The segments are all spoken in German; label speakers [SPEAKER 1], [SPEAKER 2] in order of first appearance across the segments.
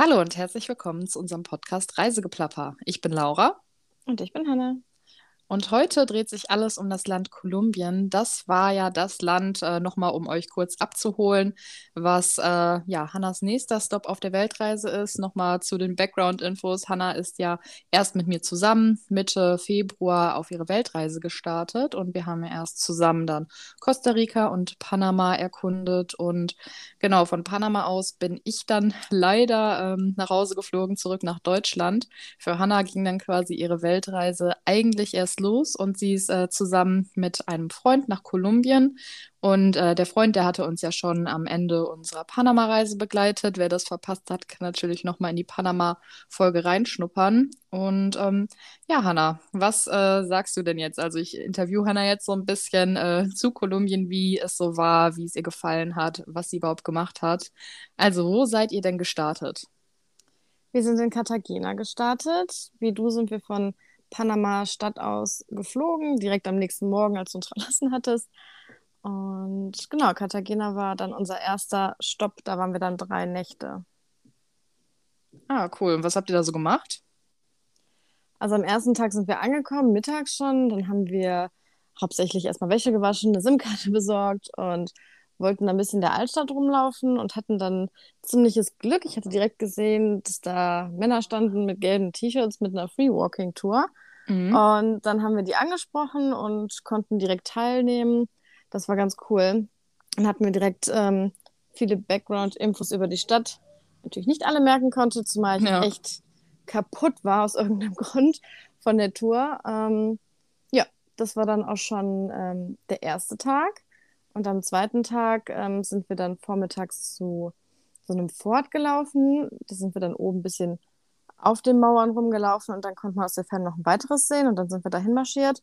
[SPEAKER 1] Hallo und herzlich willkommen zu unserem Podcast Reisegeplapper. Ich bin Laura.
[SPEAKER 2] Und ich bin Hanna.
[SPEAKER 1] Und heute dreht sich alles um das Land Kolumbien. Das war ja das Land, äh, nochmal um euch kurz abzuholen, was äh, ja Hannas nächster Stop auf der Weltreise ist. Nochmal zu den Background-Infos. Hanna ist ja erst mit mir zusammen Mitte Februar auf ihre Weltreise gestartet und wir haben ja erst zusammen dann Costa Rica und Panama erkundet. Und genau, von Panama aus bin ich dann leider ähm, nach Hause geflogen, zurück nach Deutschland. Für Hanna ging dann quasi ihre Weltreise eigentlich erst los und sie ist äh, zusammen mit einem Freund nach Kolumbien. Und äh, der Freund, der hatte uns ja schon am Ende unserer Panama-Reise begleitet. Wer das verpasst hat, kann natürlich nochmal in die Panama-Folge reinschnuppern. Und ähm, ja, Hanna, was äh, sagst du denn jetzt? Also ich interview Hanna jetzt so ein bisschen äh, zu Kolumbien, wie es so war, wie es ihr gefallen hat, was sie überhaupt gemacht hat. Also wo seid ihr denn gestartet?
[SPEAKER 2] Wir sind in Cartagena gestartet. Wie du sind wir von Panama Stadt aus geflogen, direkt am nächsten Morgen, als du uns verlassen hattest. Und genau, Cartagena war dann unser erster Stopp. Da waren wir dann drei Nächte.
[SPEAKER 1] Ah, cool. Und was habt ihr da so gemacht?
[SPEAKER 2] Also am ersten Tag sind wir angekommen, mittags schon. Dann haben wir hauptsächlich erstmal Wäsche gewaschen, eine SIM-Karte besorgt und wollten da ein bisschen in der Altstadt rumlaufen und hatten dann ziemliches Glück. Ich hatte direkt gesehen, dass da Männer standen mit gelben T-Shirts mit einer Free-Walking-Tour. Mhm. Und dann haben wir die angesprochen und konnten direkt teilnehmen. Das war ganz cool. Dann hatten wir direkt ähm, viele Background-Infos über die Stadt. Natürlich nicht alle merken konnte, zumal ich ja. echt kaputt war aus irgendeinem Grund von der Tour. Ähm, ja, das war dann auch schon ähm, der erste Tag. Und am zweiten Tag ähm, sind wir dann vormittags zu so einem Fort gelaufen. Da sind wir dann oben ein bisschen auf den Mauern rumgelaufen und dann konnte man aus der Ferne noch ein weiteres sehen und dann sind wir dahin marschiert.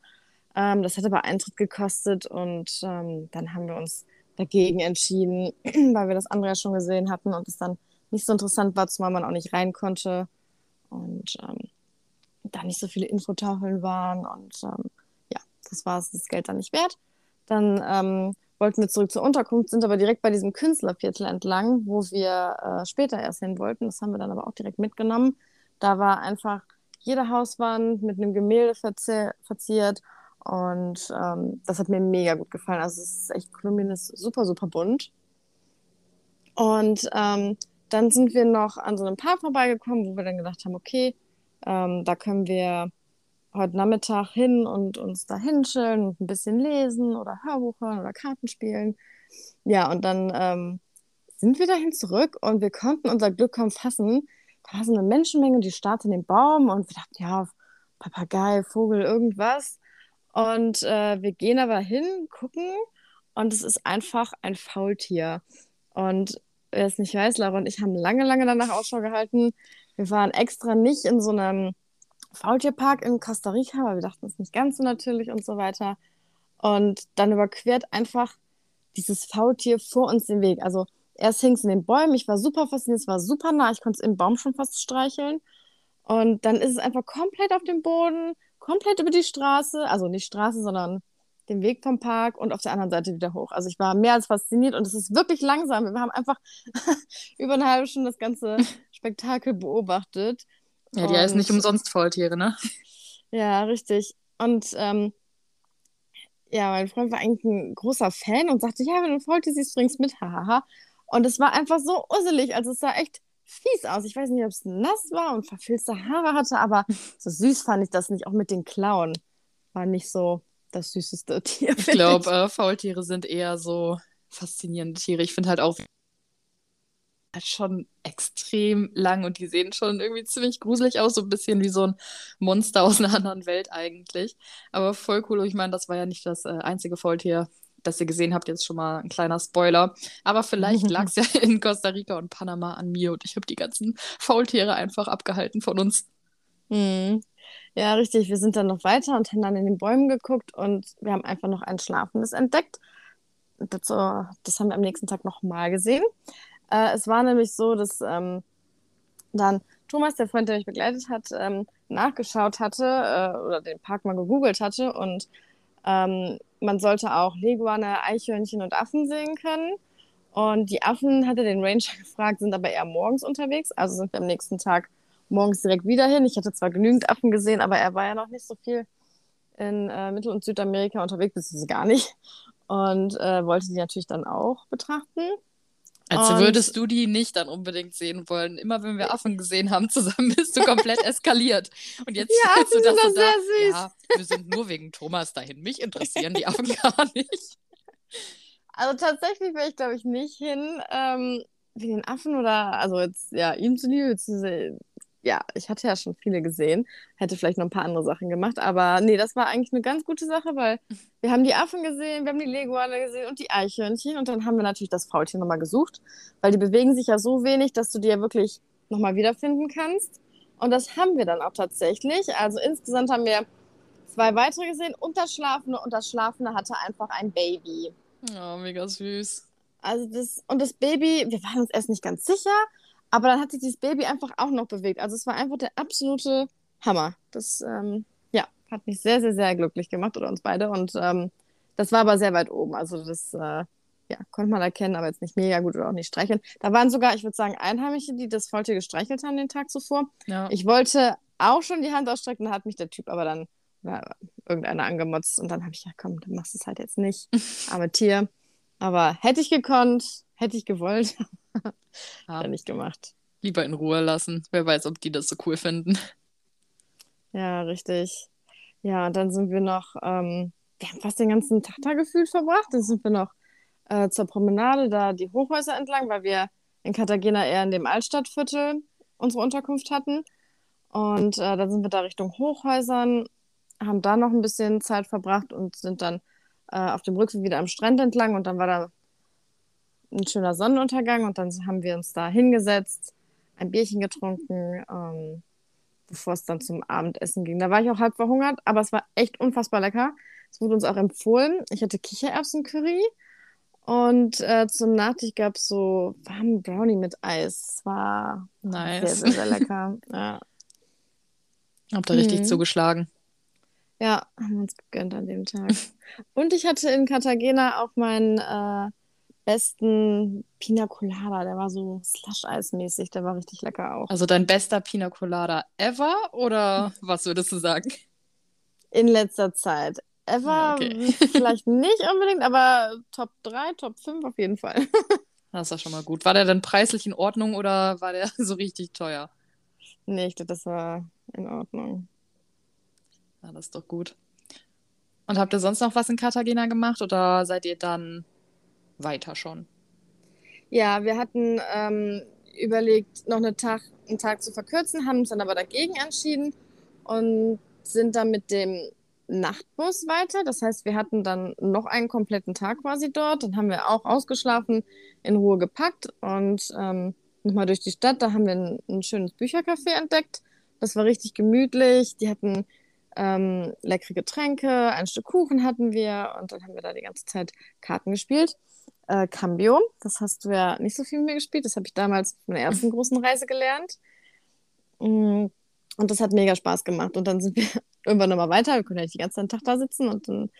[SPEAKER 2] Ähm, das hat aber Eintritt gekostet und ähm, dann haben wir uns dagegen entschieden, weil wir das andere ja schon gesehen hatten und es dann nicht so interessant war, zumal man auch nicht rein konnte und ähm, da nicht so viele Infotafeln waren und ähm, ja, das war es das Geld dann nicht wert. Dann ähm, wollten wir zurück zur Unterkunft, sind aber direkt bei diesem Künstlerviertel entlang, wo wir äh, später erst hin wollten. Das haben wir dann aber auch direkt mitgenommen. Da war einfach jede Hauswand mit einem Gemälde verzi verziert und ähm, das hat mir mega gut gefallen. Also es ist echt, Kolumbien ist super, super bunt. Und ähm, dann sind wir noch an so einem Park vorbeigekommen, wo wir dann gedacht haben, okay, ähm, da können wir heute Nachmittag hin und uns da hinschillen und ein bisschen lesen oder Hörbuch hören oder Karten spielen. Ja, und dann ähm, sind wir dahin zurück und wir konnten unser Glück kaum fassen. Da war so eine Menschenmenge, die starrte in den Baum und wir dachten, ja, Papagei, Vogel, irgendwas. Und äh, wir gehen aber hin, gucken und es ist einfach ein Faultier. Und wer es nicht weiß, Laura und ich haben lange, lange danach Ausschau gehalten. Wir waren extra nicht in so einem Faultierpark in Costa Rica, weil wir dachten, es ist nicht ganz so natürlich und so weiter. Und dann überquert einfach dieses Faultier vor uns den Weg. Also erst hing es in den Bäumen, ich war super fasziniert, es war super nah, ich konnte es im Baum schon fast streicheln. Und dann ist es einfach komplett auf dem Boden, komplett über die Straße, also nicht Straße, sondern den Weg vom Park und auf der anderen Seite wieder hoch. Also ich war mehr als fasziniert und es ist wirklich langsam. Wir haben einfach über eine halbe Stunde das ganze Spektakel beobachtet.
[SPEAKER 1] Ja, die heißen nicht umsonst Faultiere, ne?
[SPEAKER 2] Ja, richtig. Und ähm, ja, mein Freund war eigentlich ein großer Fan und sagte, ja, wenn du ein Faultier siehst, bringst mit, hahaha. Und es war einfach so usselig, also es sah echt fies aus. Ich weiß nicht, ob es nass war und verfilzte Haare hatte, aber so süß fand ich das nicht. Auch mit den Klauen war nicht so das süßeste Tier.
[SPEAKER 1] Ich glaube, äh, Faultiere sind eher so faszinierende Tiere. Ich finde halt auch schon extrem lang und die sehen schon irgendwie ziemlich gruselig aus, so ein bisschen wie so ein Monster aus einer anderen Welt eigentlich. Aber voll cool. Ich meine, das war ja nicht das äh, einzige Faultier, das ihr gesehen habt. Jetzt schon mal ein kleiner Spoiler. Aber vielleicht lag es ja in Costa Rica und Panama an mir und ich habe die ganzen Faultiere einfach abgehalten von uns.
[SPEAKER 2] Mhm. Ja, richtig. Wir sind dann noch weiter und haben dann in den Bäumen geguckt und wir haben einfach noch ein Schlafendes entdeckt. Das, das haben wir am nächsten Tag nochmal gesehen. Äh, es war nämlich so, dass ähm, dann Thomas, der Freund, der mich begleitet hat, ähm, nachgeschaut hatte äh, oder den Park mal gegoogelt hatte und ähm, man sollte auch Leguane, Eichhörnchen und Affen sehen können. Und die Affen, hatte den Ranger gefragt, sind aber eher morgens unterwegs. Also sind wir am nächsten Tag morgens direkt wieder hin. Ich hatte zwar genügend Affen gesehen, aber er war ja noch nicht so viel in äh, Mittel- und Südamerika unterwegs, beziehungsweise gar nicht. Und äh, wollte die natürlich dann auch betrachten.
[SPEAKER 1] Als und würdest du die nicht dann unbedingt sehen wollen. Immer wenn wir Affen gesehen haben zusammen, bist du komplett eskaliert. Und jetzt
[SPEAKER 2] ja,
[SPEAKER 1] du das so
[SPEAKER 2] sehr
[SPEAKER 1] da,
[SPEAKER 2] süß.
[SPEAKER 1] ja, wir sind nur wegen Thomas dahin. Mich interessieren die Affen gar nicht.
[SPEAKER 2] Also tatsächlich wäre ich, glaube ich, nicht hin ähm, wegen den Affen oder, also jetzt, ja, ihm zu liebe, ja, ich hatte ja schon viele gesehen, hätte vielleicht noch ein paar andere Sachen gemacht, aber nee, das war eigentlich eine ganz gute Sache, weil wir haben die Affen gesehen, wir haben die Leguane gesehen und die Eichhörnchen und dann haben wir natürlich das Faultier nochmal gesucht, weil die bewegen sich ja so wenig, dass du die ja wirklich nochmal wiederfinden kannst. Und das haben wir dann auch tatsächlich. Also insgesamt haben wir zwei weitere gesehen und das Schlafende und das Schlafende hatte einfach ein Baby.
[SPEAKER 1] Oh, mega süß.
[SPEAKER 2] Also das, und das Baby, wir waren uns erst nicht ganz sicher, aber dann hat sich dieses Baby einfach auch noch bewegt. Also es war einfach der absolute Hammer. Das, ähm, ja, hat mich sehr, sehr, sehr glücklich gemacht oder uns beide. Und ähm, das war aber sehr weit oben. Also das, äh, ja, konnte man erkennen, aber jetzt nicht mega gut oder auch nicht streicheln. Da waren sogar, ich würde sagen, Einheimische, die das Faultier gestreichelt haben den Tag zuvor.
[SPEAKER 1] Ja.
[SPEAKER 2] Ich wollte auch schon die Hand ausstrecken, da hat mich der Typ aber dann ja, irgendeiner angemotzt und dann habe ich ja, komm, dann machst du es halt jetzt nicht. Arme Tier. Aber hätte ich gekonnt, hätte ich gewollt,
[SPEAKER 1] Ja.
[SPEAKER 2] nicht gemacht.
[SPEAKER 1] Lieber in Ruhe lassen. Wer weiß, ob die das so cool finden.
[SPEAKER 2] Ja, richtig. Ja, und dann sind wir noch, ähm, wir haben fast den ganzen Tag da gefühlt verbracht. Dann sind wir noch äh, zur Promenade, da die Hochhäuser entlang, weil wir in Cartagena eher in dem Altstadtviertel unsere Unterkunft hatten. Und äh, dann sind wir da Richtung Hochhäusern, haben da noch ein bisschen Zeit verbracht und sind dann äh, auf dem Rückweg wieder am Strand entlang. Und dann war da ein schöner Sonnenuntergang und dann haben wir uns da hingesetzt, ein Bierchen getrunken, ähm, bevor es dann zum Abendessen ging. Da war ich auch halb verhungert, aber es war echt unfassbar lecker. Es wurde uns auch empfohlen. Ich hatte Kichererbsen-Curry und äh, zum Nachtisch gab es so warmen Brownie mit Eis. Es war
[SPEAKER 1] Nice.
[SPEAKER 2] sehr, sehr, sehr lecker. ja.
[SPEAKER 1] Habt ihr richtig
[SPEAKER 2] Mhm.
[SPEAKER 1] zugeschlagen.
[SPEAKER 2] ja, haben wir uns gegönnt an dem Tag. und ich hatte in Cartagena auch meinen äh, besten Pina Colada. Der war so Slush-Eis-mäßig. Der war richtig lecker auch.
[SPEAKER 1] Also dein bester Pina Colada ever oder was würdest du sagen?
[SPEAKER 2] In letzter Zeit. Ever
[SPEAKER 1] okay.
[SPEAKER 2] vielleicht nicht unbedingt, aber Top 3, Top 5 auf jeden Fall.
[SPEAKER 1] Das ist ja schon mal gut. War der denn preislich in Ordnung oder war der so richtig teuer?
[SPEAKER 2] nee, ich dachte, das war in Ordnung.
[SPEAKER 1] Ja, das ist doch gut. Und habt ihr sonst noch was in Cartagena gemacht oder seid ihr dann weiter schon?
[SPEAKER 2] Ja, wir hatten ähm, überlegt, noch einen Tag, einen Tag zu verkürzen, haben uns dann aber dagegen entschieden und sind dann mit dem Nachtbus weiter. Das heißt, wir hatten dann noch einen kompletten Tag quasi dort. Dann haben wir auch ausgeschlafen, in Ruhe gepackt und ähm, nochmal durch die Stadt. Da haben wir ein, ein schönes Büchercafé entdeckt. Das war richtig gemütlich. Die hatten ähm, leckere Getränke, ein Stück Kuchen hatten wir und dann haben wir da die ganze Zeit Karten gespielt. Äh, Cambio, das hast du ja nicht so viel mit mir gespielt. Das habe ich damals auf meiner ersten großen Reise gelernt. Mm, Und das hat mega Spaß gemacht. Und dann sind wir irgendwann nochmal weiter. Wir können ja nicht den ganzen Tag da sitzen. Und dann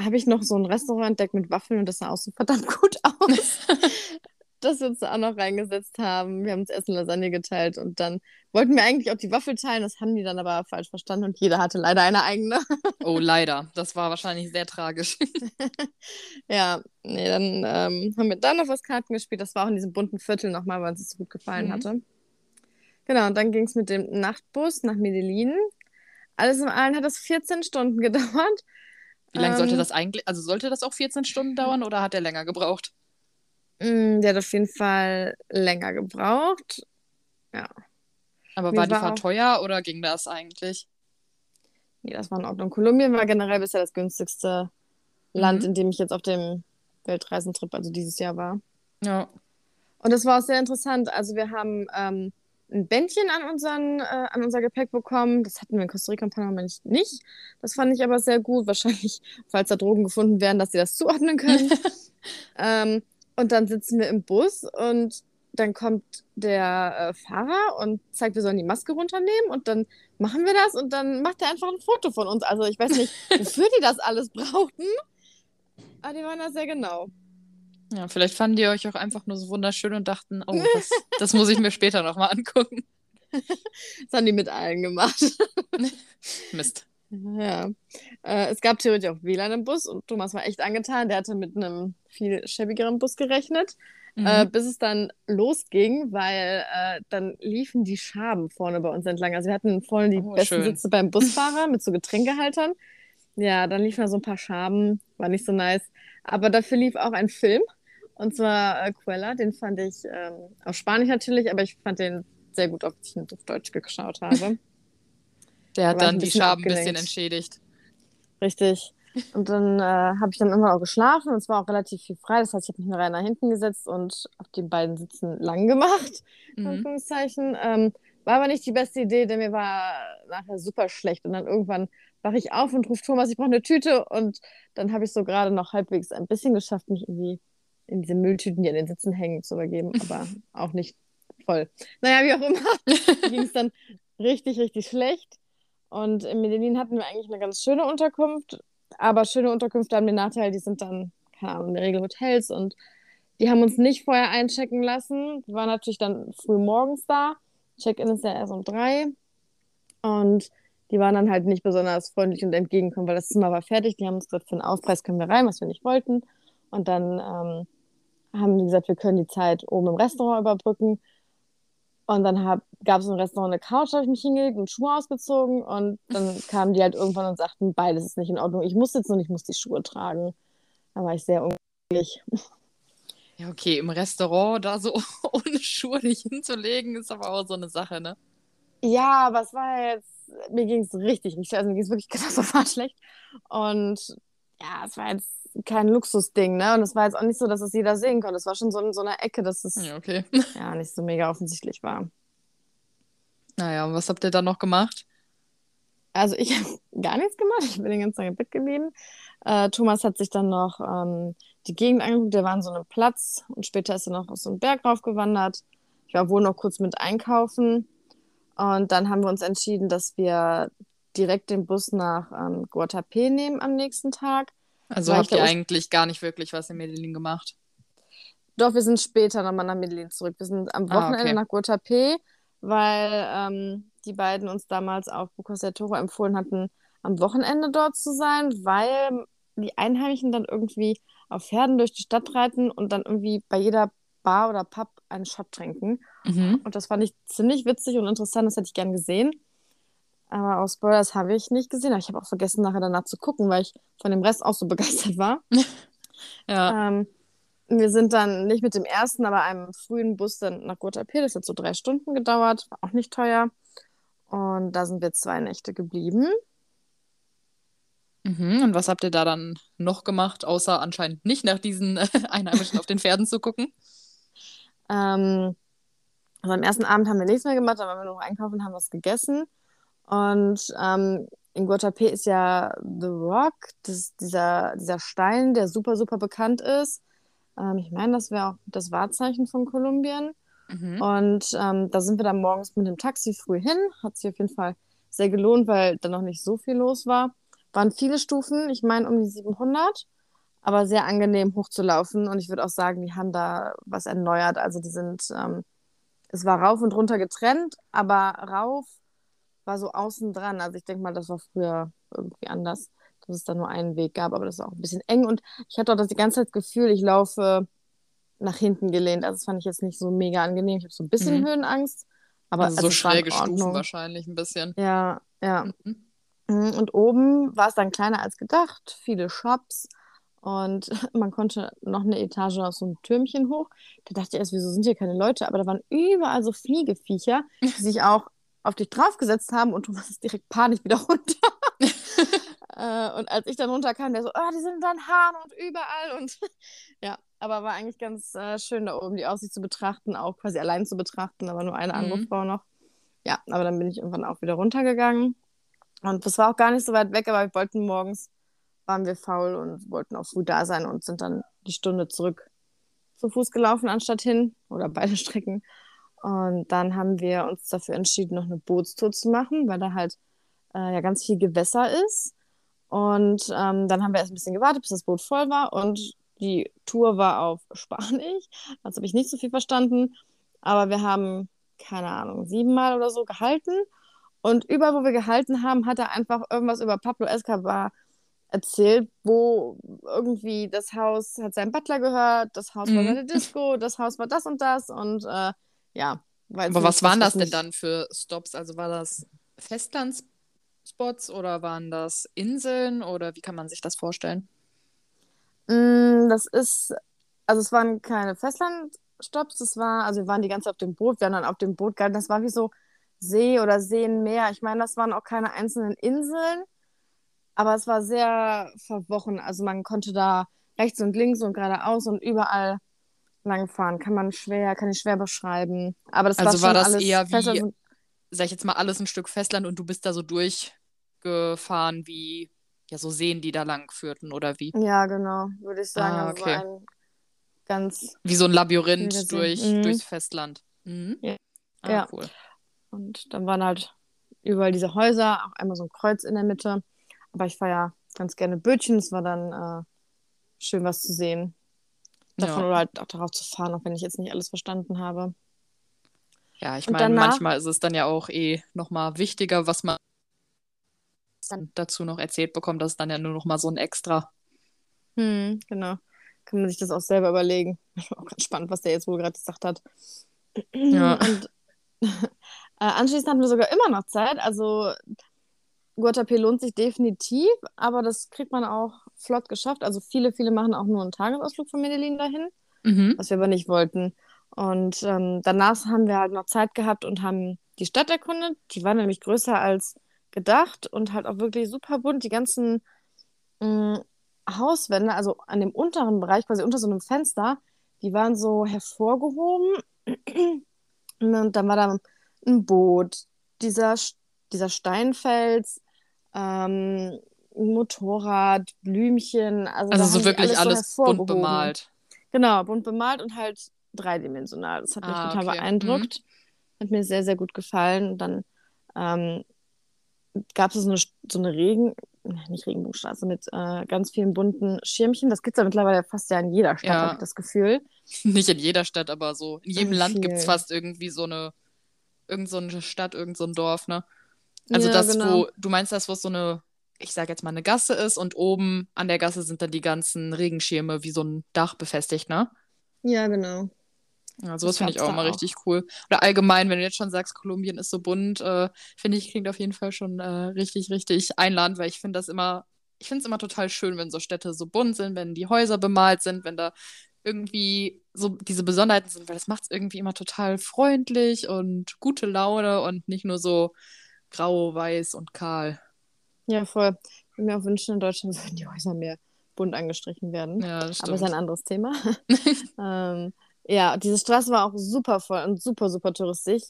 [SPEAKER 2] habe ich noch so ein Restaurant entdeckt mit Waffeln und das sah auch so verdammt gut aus. dass wir uns da auch noch reingesetzt haben. Wir haben uns Essen Lasagne geteilt und dann wollten wir eigentlich auch die Waffel teilen. Das haben die dann aber falsch verstanden und jeder hatte leider eine eigene.
[SPEAKER 1] Oh, leider. Das war wahrscheinlich sehr tragisch.
[SPEAKER 2] Ja, nee, dann ähm, haben wir dann noch was Karten gespielt. Das war auch in diesem bunten Viertel nochmal, weil uns das so gut gefallen
[SPEAKER 1] Mhm.
[SPEAKER 2] hatte. Genau, und dann ging es mit dem Nachtbus nach Medellin. Alles in allem hat das 14 Stunden gedauert.
[SPEAKER 1] Wie lange sollte
[SPEAKER 2] Ähm,
[SPEAKER 1] das eigentlich, also sollte das auch 14 Stunden dauern oder hat der länger gebraucht?
[SPEAKER 2] Mm, Der hat auf jeden Fall länger gebraucht.
[SPEAKER 1] Aber
[SPEAKER 2] Mir
[SPEAKER 1] war die
[SPEAKER 2] war
[SPEAKER 1] Fahrt
[SPEAKER 2] auch-
[SPEAKER 1] teuer oder ging das eigentlich?
[SPEAKER 2] Nee, das war in Ordnung. Kolumbien war generell bisher das günstigste Land,
[SPEAKER 1] Mhm.
[SPEAKER 2] in dem ich jetzt auf dem Weltreisentrip, also dieses Jahr war.
[SPEAKER 1] Ja.
[SPEAKER 2] Und das war auch sehr interessant. Also wir haben ähm, ein Bändchen an, unseren, äh, an unser Gepäck bekommen. Das hatten wir in Costa Rica und Panama nicht, nicht. Das fand ich aber sehr gut. Wahrscheinlich, falls da Drogen gefunden werden, dass sie das zuordnen können. ähm, und dann sitzen wir im Bus und dann kommt der äh, Fahrer und zeigt, wir sollen die Maske runternehmen und dann machen wir das und dann macht er einfach ein Foto von uns. Also ich weiß nicht, wofür die das alles brauchten, aber die waren da sehr genau.
[SPEAKER 1] Ja, vielleicht fanden die euch auch einfach nur so wunderschön und dachten, oh, das, das muss ich mir später nochmal angucken.
[SPEAKER 2] Das haben die mit allen gemacht.
[SPEAKER 1] Mist.
[SPEAKER 2] Ja. Äh, es gab theoretisch auch WLAN im Bus und Thomas war echt angetan. Der hatte mit einem viel schäbigeren Bus gerechnet. Mhm. Äh, bis es dann losging, weil äh, dann liefen die Schaben vorne bei uns entlang. Also wir hatten vorne die oh, besten schön. Sitze beim Busfahrer mit so Getränkehaltern. Ja, dann liefen da so ein paar Schaben, war nicht so nice. Aber dafür lief auch ein Film, und zwar äh, Quella, den fand ich ähm, auf Spanisch natürlich, aber ich fand den sehr gut, ob ich ihn auf Deutsch geschaut habe.
[SPEAKER 1] Der hat dann die Schaben ein bisschen entschädigt.
[SPEAKER 2] Richtig. Und dann äh, habe ich dann immer auch geschlafen und es war auch relativ viel frei. Das heißt, ich habe mich rein nach hinten gesetzt und auf den beiden Sitzen lang gemacht. Mhm. Ähm, war aber nicht die beste Idee, denn mir war nachher super schlecht. Und dann irgendwann wache ich auf und rufe Thomas, ich brauche eine Tüte. Und dann habe ich so gerade noch halbwegs ein bisschen geschafft, mich irgendwie in diese Mülltüten, die an den Sitzen hängen, zu übergeben. Aber auch nicht voll. Naja, wie auch immer, ging es dann richtig, richtig schlecht. Und in Medellin hatten wir eigentlich eine ganz schöne Unterkunft. Aber schöne Unterkünfte haben den Nachteil, die sind dann, keine Ahnung, in der Regel Hotels und die haben uns nicht vorher einchecken lassen. Wir waren natürlich dann früh morgens da. Check-in ist ja erst um drei. Und die waren dann halt nicht besonders freundlich und entgegenkommen, weil das Zimmer war fertig. Die haben uns gesagt, für den Aufpreis können wir rein, was wir nicht wollten. Und dann ähm, haben die gesagt, wir können die Zeit oben im Restaurant überbrücken. Und dann gab es im Restaurant eine Couch, da habe ich mich hingelegt und Schuhe ausgezogen. Und dann kamen die halt irgendwann und sagten, beides ist nicht in Ordnung. Ich muss jetzt und ich muss die Schuhe tragen. Da war ich sehr unglücklich.
[SPEAKER 1] Ja, okay, im Restaurant da so ohne Schuhe nicht hinzulegen, ist aber auch so eine Sache, ne?
[SPEAKER 2] Ja, aber es war jetzt, mir ging es richtig, richtig, also mir ging es wirklich katastrophal schlecht. Und ja, es war jetzt kein Luxusding, ne? Und es war jetzt auch nicht so, dass es jeder sehen konnte. Es war schon so in so einer Ecke, dass es
[SPEAKER 1] ja, okay.
[SPEAKER 2] ja nicht so mega offensichtlich war.
[SPEAKER 1] Naja, und was habt ihr dann noch gemacht?
[SPEAKER 2] Also ich habe gar nichts gemacht. Ich bin den ganzen Tag im Bett geblieben. Äh, Thomas hat sich dann noch ähm, die Gegend angeguckt. Der war an so einem Platz und später ist er noch auf so einen Berg raufgewandert. Ich war wohl noch kurz mit einkaufen. Und dann haben wir uns entschieden, dass wir direkt den Bus nach ähm, Guatapé nehmen am nächsten Tag.
[SPEAKER 1] Also habt ihr eigentlich gar nicht wirklich was in Medellin gemacht?
[SPEAKER 2] Doch, wir sind später nochmal nach Medellin zurück. Wir sind am Wochenende ah, okay. nach Guatapé, weil ähm, die beiden uns damals auf Bucos del Toro empfohlen hatten, am Wochenende dort zu sein, weil die Einheimischen dann irgendwie auf Pferden durch die Stadt reiten und dann irgendwie bei jeder Bar oder Pub einen Shot trinken. Mhm. Und das fand ich ziemlich witzig und interessant, das hätte ich gern gesehen. Aber aus Spoilers habe ich nicht gesehen. Aber ich habe auch vergessen, nachher danach zu gucken, weil ich von dem Rest auch so begeistert war. ja. Ähm, wir sind dann nicht mit dem ersten, aber einem frühen Bus dann nach Guatapé. Das hat so drei Stunden gedauert. War auch nicht teuer. Und da sind wir zwei Nächte geblieben.
[SPEAKER 1] Mhm. Und was habt ihr da dann noch gemacht, außer anscheinend nicht nach diesen Einheimischen auf den Pferden zu gucken?
[SPEAKER 2] Ähm, also am ersten Abend haben wir nichts mehr gemacht, dann waren wir noch einkaufen, haben was gegessen. Und ähm, in Guatapé ist ja The Rock, das, dieser, dieser Stein, der super, super bekannt ist. Ähm, ich meine, das wäre auch das Wahrzeichen von Kolumbien. Mhm. Und ähm, da sind wir dann morgens mit dem Taxi früh hin. Hat sich auf jeden Fall sehr gelohnt, weil da noch nicht so viel los war. Waren viele Stufen, ich meine um die 700, aber sehr angenehm hochzulaufen. Und ich würde auch sagen, die haben da was erneuert. Also die sind, ähm, es war rauf und runter getrennt, aber rauf war so außen dran. Also ich denke mal, das war früher irgendwie anders, dass es da nur einen Weg gab, aber das war auch ein bisschen eng und ich hatte auch das die ganze Zeit das Gefühl, ich laufe nach hinten gelehnt. Also das fand ich jetzt nicht so mega angenehm. Ich habe so ein bisschen mhm. Höhenangst. Aber
[SPEAKER 1] also so schräge Stufen wahrscheinlich ein bisschen.
[SPEAKER 2] Ja, ja. Mhm. mhm. Und oben war es dann kleiner als gedacht, viele Shops und man konnte noch eine Etage aus so einem Türmchen hoch. Da dachte ich erst, wieso sind hier keine Leute? Aber da waren überall so Fliegeviecher, die sich auch auf dich draufgesetzt haben und Thomas ist direkt panisch wieder runter. äh, und als ich dann runterkam, der so, oh, die sind dann Haaren und überall und ja, aber war eigentlich ganz äh, schön da oben die Aussicht zu betrachten, auch quasi allein zu betrachten, aber nur eine mhm. andere Frau noch. Ja, aber dann bin ich irgendwann auch wieder runtergegangen und das war auch gar nicht so weit weg, aber wir wollten morgens, waren wir faul und wollten auch früh da sein und sind dann die Stunde zurück zu Fuß gelaufen anstatt hin oder beide Strecken und dann haben wir uns dafür entschieden, noch eine Bootstour zu machen, weil da halt äh, ja ganz viel Gewässer ist. Und ähm, dann haben wir erst ein bisschen gewartet, bis das Boot voll war. Und Die Tour war auf Spanisch, also habe ich nicht so viel verstanden. Aber wir haben, keine Ahnung, siebenmal oder so gehalten. Und überall, wo wir gehalten haben, hat er einfach irgendwas über Pablo Escobar erzählt, wo irgendwie das Haus hat seinem Butler gehört, das Haus mhm. war seine Disco, das Haus war das und das und äh, ja.
[SPEAKER 1] Aber was waren das denn dann für Stops? Also war das Festlandsspots oder waren das Inseln oder wie kann man sich das vorstellen?
[SPEAKER 2] Mm, das ist, also es waren keine Festlandstops, das war, also wir waren die ganze Zeit auf dem Boot, wir haben dann auf dem Boot gehalten, das war wie so See oder Seenmeer. Ich meine, das waren auch keine einzelnen Inseln, aber es war sehr verwochen. Also man konnte da rechts und links und geradeaus und überall langfahren. Kann man schwer, kann ich schwer beschreiben. Aber das
[SPEAKER 1] also
[SPEAKER 2] war,
[SPEAKER 1] war das eher wie, also, sag ich jetzt mal, alles ein Stück Festland und du bist da so durchgefahren wie ja so Seen, die da lang führten oder wie?
[SPEAKER 2] Ja, genau, würde ich sagen. Ah, okay. Also ein ganz
[SPEAKER 1] wie so ein Labyrinth durch, mhm. durchs Festland. Mhm.
[SPEAKER 2] Ja. Ah, ja. cool. Und dann waren halt überall diese Häuser, auch einmal so ein Kreuz in der Mitte. Aber ich fahre ja ganz gerne Bötchen. Es war dann äh, schön, was zu sehen. Davon ja. oder halt auch darauf zu fahren, auch wenn ich jetzt nicht alles verstanden habe.
[SPEAKER 1] Ja, ich meine, manchmal ist es dann ja auch eh nochmal wichtiger, was man dann dazu noch erzählt bekommt. Das ist dann ja nur nochmal so ein Extra.
[SPEAKER 2] Hm, genau. Kann man sich das auch selber überlegen. Auch ganz spannend, was der jetzt wohl gerade gesagt hat. Ja. Und Äh, anschließend hatten wir sogar immer noch Zeit. Also Guatapé lohnt sich definitiv, aber das kriegt man auch flott geschafft. Also viele, viele machen auch nur einen Tagesausflug von Medellin dahin, mhm. was wir aber nicht wollten. Und ähm, danach haben wir halt noch Zeit gehabt und haben die Stadt erkundet. Die war nämlich größer als gedacht und halt auch wirklich super bunt. Die ganzen mh, mm, Hauswände, also an dem unteren Bereich, quasi unter so einem Fenster, die waren so hervorgehoben. und dann war da ein Boot, dieser, dieser Steinfels, ähm, Motorrad, Blümchen. Also,
[SPEAKER 1] also so wirklich alles, so bunt bemalt.
[SPEAKER 2] Genau, bunt bemalt und halt dreidimensional. Das hat mich ah, total okay. beeindruckt. Mhm. Hat mir sehr, sehr gut gefallen. Und dann ähm, gab es so eine, so eine Regen, nicht Regenbogenstraße, mit äh, ganz vielen bunten Schirmchen. Das gibt es ja mittlerweile fast ja in jeder Stadt, ja. habe ich das Gefühl.
[SPEAKER 1] Nicht in jeder Stadt, aber so. In jedem Land gibt es fast irgendwie so eine irgend so eine Stadt, irgend so ein Dorf, ne? Also ja, das, genau. wo, du meinst das, wo so eine, ich sag jetzt mal, eine Gasse ist und oben an der Gasse sind dann die ganzen Regenschirme wie so ein Dach befestigt, ne?
[SPEAKER 2] Ja, genau.
[SPEAKER 1] Ja, sowas finde ich auch immer auch. richtig cool. Oder allgemein, wenn du jetzt schon sagst, Kolumbien ist so bunt, äh, finde ich, klingt auf jeden Fall schon äh, richtig, richtig einladend, weil ich finde das immer, ich finde es immer total schön, wenn so Städte so bunt sind, wenn die Häuser bemalt sind, wenn da irgendwie so diese Besonderheiten sind, weil das macht es irgendwie immer total freundlich und gute Laune und nicht nur so grau, weiß und kahl.
[SPEAKER 2] Ja, voll. Ich würde mir auch wünschen, in Deutschland würden die Häuser mehr bunt angestrichen werden. Ja, das stimmt. Aber ist ein anderes Thema. ähm, ja, diese Straße war auch super voll und super, super touristisch.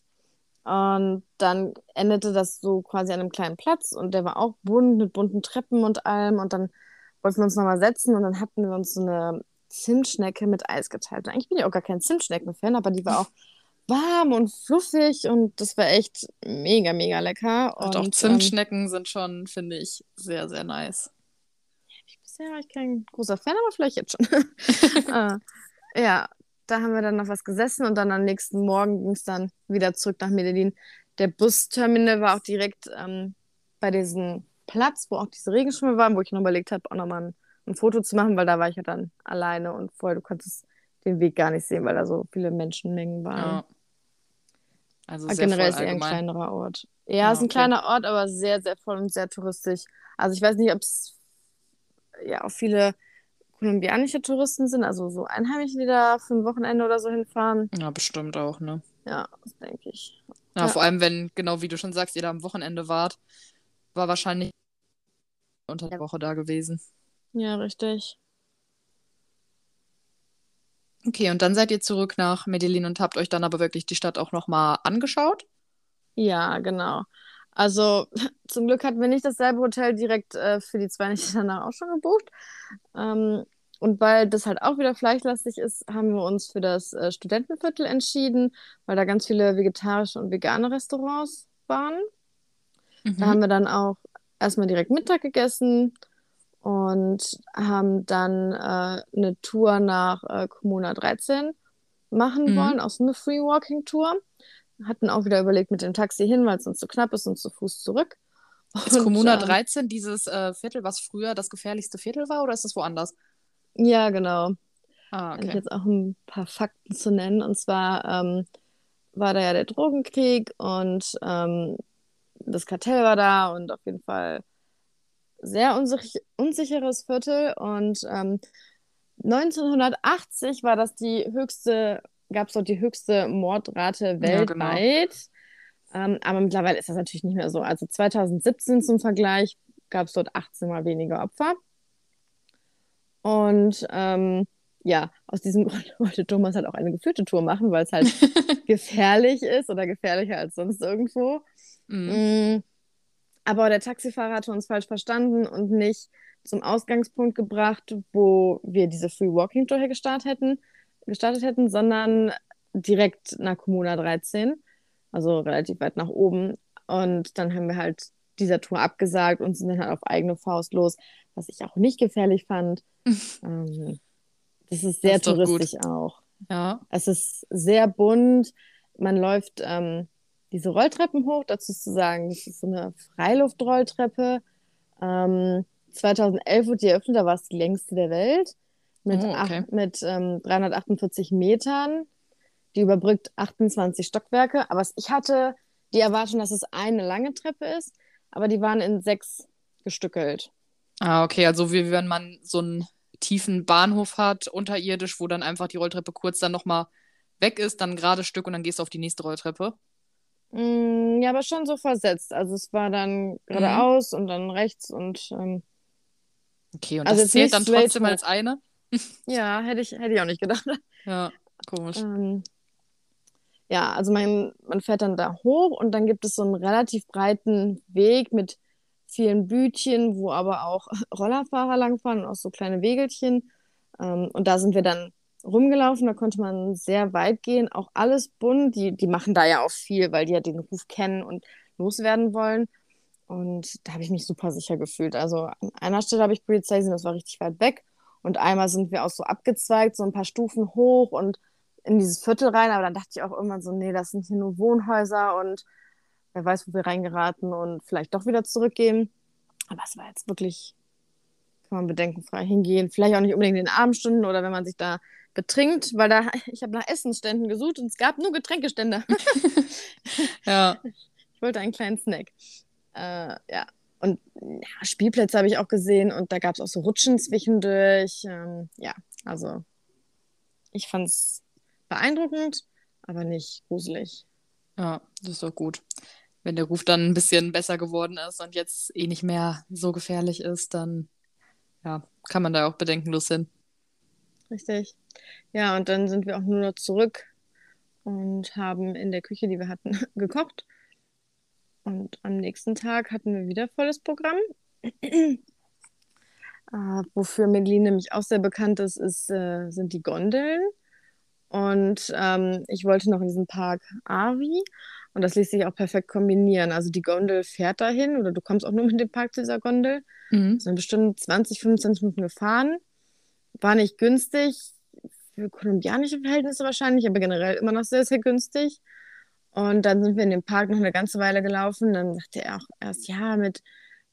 [SPEAKER 2] Und dann endete das so quasi an einem kleinen Platz und der war auch bunt mit bunten Treppen und allem. Und dann wollten wir uns nochmal setzen und dann hatten wir uns so eine Zimtschnecke mit Eis geteilt. Und eigentlich bin ich auch gar kein Zimtschnecken-Fan, aber die war auch warm und fluffig und das war echt mega, mega lecker.
[SPEAKER 1] Und, und auch Zimtschnecken ähm, sind schon, finde ich, sehr, sehr nice.
[SPEAKER 2] Ich bisher war ich kein großer Fan, aber vielleicht jetzt schon. äh, ja, da haben wir dann noch was gesessen und dann am nächsten Morgen ging es dann wieder zurück nach Medellin. Der Busterminal war auch direkt ähm, bei diesem Platz, wo auch diese Regenschirme waren, wo ich noch überlegt habe, auch nochmal ein ein Foto zu machen, weil da war ich ja dann alleine und voll, du konntest den Weg gar nicht sehen, weil da so viele Menschenmengen waren. Ja. Also sehr generell ist eher ein kleinerer Ort. Ja, ja, ist ein okay. kleiner Ort, aber sehr, sehr voll und sehr touristisch. Also ich weiß nicht, ob es ja auch viele kolumbianische Touristen sind, also so Einheimische, die da für ein Wochenende oder so hinfahren.
[SPEAKER 1] Ja, bestimmt auch, ne?
[SPEAKER 2] Ja, das denke ich.
[SPEAKER 1] Ja, ja, vor allem, wenn, genau wie du schon sagst, ihr da am Wochenende wart, war wahrscheinlich unter der Woche da gewesen.
[SPEAKER 2] Ja, richtig.
[SPEAKER 1] Okay, und dann seid ihr zurück nach Medellin und habt euch dann aber wirklich die Stadt auch nochmal angeschaut?
[SPEAKER 2] Ja, genau. Also zum Glück hatten wir nicht dasselbe Hotel direkt äh, für die zwei Nächte danach auch schon gebucht. Ähm, und weil das halt auch wieder fleischlastig ist, haben wir uns für das äh, Studentenviertel entschieden, weil da ganz viele vegetarische und vegane Restaurants waren. Mhm. Da haben wir dann auch erstmal direkt Mittag gegessen und haben dann äh, eine Tour nach äh, Kommuna 13 machen
[SPEAKER 1] Mhm.
[SPEAKER 2] wollen, auch so eine Free Walking Tour. Hatten auch wieder überlegt mit dem Taxi hin, weil es uns zu knapp ist und zu Fuß zurück.
[SPEAKER 1] Ist Kommuna
[SPEAKER 2] ähm,
[SPEAKER 1] 13 dieses äh, Viertel, was früher das gefährlichste Viertel war, oder ist das woanders?
[SPEAKER 2] Ja, genau.
[SPEAKER 1] Ah,
[SPEAKER 2] Kann ich
[SPEAKER 1] okay.
[SPEAKER 2] jetzt auch ein paar Fakten zu nennen. Und zwar ähm, war da ja der Drogenkrieg und ähm, das Kartell war da und auf jeden Fall sehr unsich unsicheres Viertel. Und ähm, 1980 war das die höchste, gab es dort die höchste Mordrate
[SPEAKER 1] Ja, genau.
[SPEAKER 2] weltweit. Ähm, aber mittlerweile ist das natürlich nicht mehr so. Also 2017 zum Vergleich gab es dort 18 mal weniger Opfer. Und ähm, ja, aus diesem Grund wollte Thomas halt auch eine geführte Tour machen, weil es halt gefährlich ist oder gefährlicher als sonst irgendwo.
[SPEAKER 1] Mhm.
[SPEAKER 2] Aber der Taxifahrer hatte uns falsch verstanden und nicht zum Ausgangspunkt gebracht, wo wir diese Free Walking Tour gestartet hätten, gestartet hätten, sondern direkt nach Kommuna 13, also relativ weit nach oben. Und dann haben wir halt dieser Tour abgesagt und sind dann halt auf eigene Faust los, was ich auch nicht gefährlich fand. ähm, das ist sehr
[SPEAKER 1] ist doch gut.
[SPEAKER 2] touristisch auch.
[SPEAKER 1] Ja.
[SPEAKER 2] Es ist sehr bunt. Man läuft ähm, diese Rolltreppen hoch. Dazu zu sagen, das ist so eine Freiluftrolltreppe. Ähm, 2011 wurde die eröffnet, da war es die längste der Welt. Mit,
[SPEAKER 1] Oh, okay.
[SPEAKER 2] acht, mit ähm, 348 Metern. Die überbrückt 28 Stockwerke. Aber ich hatte die Erwartung, dass es eine lange Treppe ist, aber die waren in sechs gestückelt.
[SPEAKER 1] Ah, okay, also wie wenn man so einen tiefen Bahnhof hat, unterirdisch, wo dann einfach die Rolltreppe kurz dann nochmal weg ist, dann ein gerades Stück und dann gehst du auf die nächste Rolltreppe.
[SPEAKER 2] Mm, ja, aber schon so versetzt. Also es war dann geradeaus und dann rechts und ähm,
[SPEAKER 1] Okay, und
[SPEAKER 2] Also
[SPEAKER 1] das zählt dann trotzdem als eine?
[SPEAKER 2] ja, hätte ich, hätte ich auch nicht gedacht.
[SPEAKER 1] Ja, komisch.
[SPEAKER 2] Ähm, ja, also man, man fährt dann da hoch und dann gibt es so einen relativ breiten Weg mit vielen Bütchen, wo aber auch Rollerfahrer langfahren und auch so kleine Wegelchen. Ähm, und da sind wir dann rumgelaufen, da konnte man sehr weit gehen, auch alles bunt. Die, die machen da ja auch viel, weil die ja den Ruf kennen und loswerden wollen. Und da habe ich mich super sicher gefühlt. Also an einer Stelle habe ich Polizei gesehen, das war richtig weit weg. Und einmal sind wir auch so abgezweigt, so ein paar Stufen hoch und in dieses Viertel rein. Aber dann dachte ich auch irgendwann so, nee, das sind hier nur Wohnhäuser und wer weiß, wo wir reingeraten und vielleicht doch wieder zurückgehen. Aber es war jetzt wirklich, kann man bedenkenfrei hingehen. Vielleicht auch nicht unbedingt in den Abendstunden oder wenn man sich da betrinkt, weil da, ich habe nach Essensständen gesucht und es gab nur Getränkestände.
[SPEAKER 1] Ja,
[SPEAKER 2] Ich wollte einen kleinen Snack. Äh, ja. Und ja, Spielplätze habe ich auch gesehen und da gab es auch so Rutschen zwischendurch. Ähm, ja, also ich fand es beeindruckend, aber nicht gruselig.
[SPEAKER 1] ja, das ist doch gut. Wenn der Ruf dann ein bisschen besser geworden ist und jetzt eh nicht mehr so gefährlich ist, dann ja, kann man da auch bedenkenlos hin.
[SPEAKER 2] Richtig. Ja, und dann sind wir auch nur noch zurück und haben in der Küche, die wir hatten, gekocht. Und am nächsten Tag hatten wir wieder volles Programm. Äh, wofür Medellin nämlich auch sehr bekannt ist, ist äh, sind die Gondeln. Und ähm, ich wollte noch in diesen Park Avi. Und das ließ sich auch perfekt kombinieren. Also die Gondel fährt dahin oder du kommst auch nur mit dem Park zu dieser Gondel.
[SPEAKER 1] Mhm.
[SPEAKER 2] sind bestimmt 20, 25 Minuten gefahren. War nicht günstig, für kolumbianische Verhältnisse wahrscheinlich, aber generell immer noch sehr, sehr günstig. Und dann sind wir in dem Park noch eine ganze Weile gelaufen. Dann sagte er auch erst, ja, mit,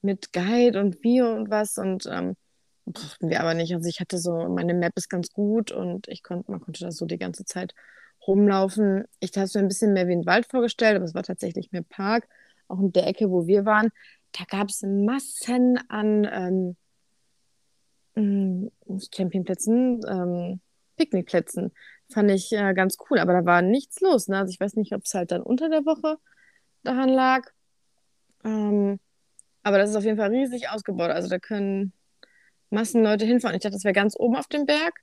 [SPEAKER 2] mit Guide und Bio und was. Und ähm, brauchten wir aber nicht. Also ich hatte so, meine Map ist ganz gut und ich konnte, man konnte da so die ganze Zeit rumlaufen. Ich habe es mir ein bisschen mehr wie ein Wald vorgestellt, aber es war tatsächlich mehr Park. Auch in der Ecke, wo wir waren, da gab es Massen an ähm, mh, Campingplätzen, ähm, Picknickplätzen. Fand ich äh, ganz cool, aber da war nichts los. Ne? Also ich weiß nicht, ob es halt dann unter der Woche daran lag. Ähm, aber das ist auf jeden Fall riesig ausgebaut. Also da können Massen Leute hinfahren. Ich dachte, das wäre ganz oben auf dem Berg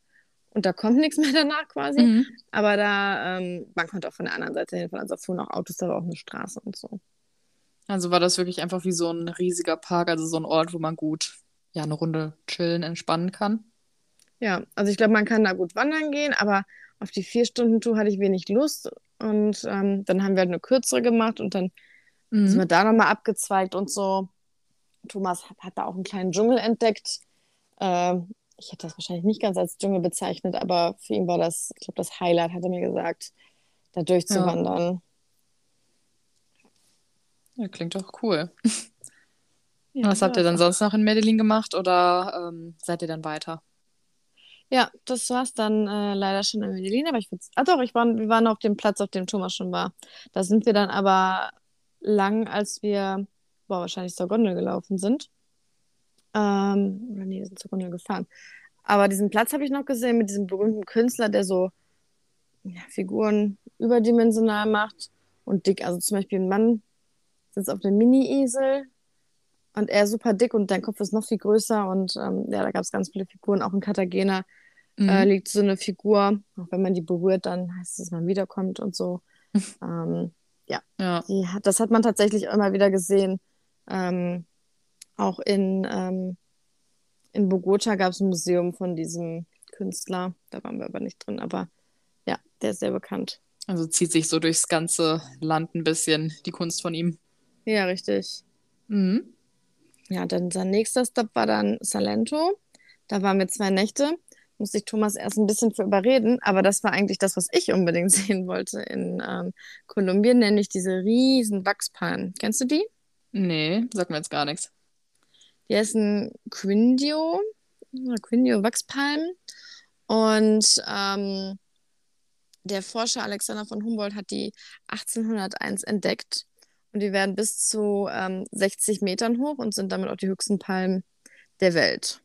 [SPEAKER 2] und da kommt nichts mehr danach quasi.
[SPEAKER 1] Mhm.
[SPEAKER 2] Aber da, ähm, man konnte auch von der anderen Seite hinfahren. Also da fuhren auch Autos, da war auch eine Straße und so.
[SPEAKER 1] Also war das wirklich einfach wie so ein riesiger Park, also so ein Ort, wo man gut ja eine Runde chillen, entspannen kann.
[SPEAKER 2] Ja, also ich glaube, man kann da gut wandern gehen, aber auf die Vier-Stunden-Tour hatte ich wenig Lust. Und ähm, dann haben wir halt eine kürzere gemacht und dann sind wir
[SPEAKER 1] Mhm.
[SPEAKER 2] da nochmal abgezweigt und so. Thomas hat, hat da auch einen kleinen Dschungel entdeckt. Ähm, ich hätte das wahrscheinlich nicht ganz als Dschungel bezeichnet, aber für ihn war das, ich glaube, das Highlight, hat er mir gesagt, da durchzuwandern.
[SPEAKER 1] Ja. ja klingt doch cool. Ja, Was habt ihr dann sonst noch in Medellin gemacht oder ähm, seid ihr dann weiter?
[SPEAKER 2] Ja, das war's dann äh, leider schon in Medellin, aber ich würde Ah doch, ich war, wir waren auf dem Platz, auf dem Thomas schon war. Da sind wir dann aber lang, als wir boah, wahrscheinlich zur Gondel gelaufen sind. Ähm, oder nee, sind zur Gondel gefahren. Aber diesen Platz habe ich noch gesehen mit diesem berühmten Künstler, der so ja, Figuren überdimensional macht und dick. Also zum Beispiel ein Mann sitzt auf dem Mini-Esel und er ist super dick und dein Kopf ist noch viel größer. Und ähm, ja, da gab es ganz viele Figuren. Auch in Cartagena äh, mhm. äh, liegt so eine Figur. Auch wenn man die berührt, dann heißt es, dass man wiederkommt und so. ähm, ja, ja. Hat, das hat man tatsächlich immer wieder gesehen. Ähm, auch in, ähm, in Bogota gab es ein Museum von diesem Künstler. Da waren wir aber nicht drin, aber ja, der ist sehr bekannt.
[SPEAKER 1] Also zieht sich so durchs ganze Land ein bisschen die Kunst von ihm.
[SPEAKER 2] Ja, richtig. Mhm. Ja, dann sein nächster Stop war dann Salento. Da waren wir zwei Nächte. Musste ich Thomas erst ein bisschen für überreden, aber das war eigentlich das, was ich unbedingt sehen wollte in ähm, Kolumbien, nämlich diese riesen Wachspalmen. Kennst du die?
[SPEAKER 1] Nee, sag mir jetzt gar nichts.
[SPEAKER 2] Die heißen Quindio, Quindio Wachspalmen. Und ähm, der Forscher Alexander von Humboldt hat die 1801 entdeckt und die werden bis zu ähm, 60 Metern hoch und sind damit auch die höchsten Palmen der Welt.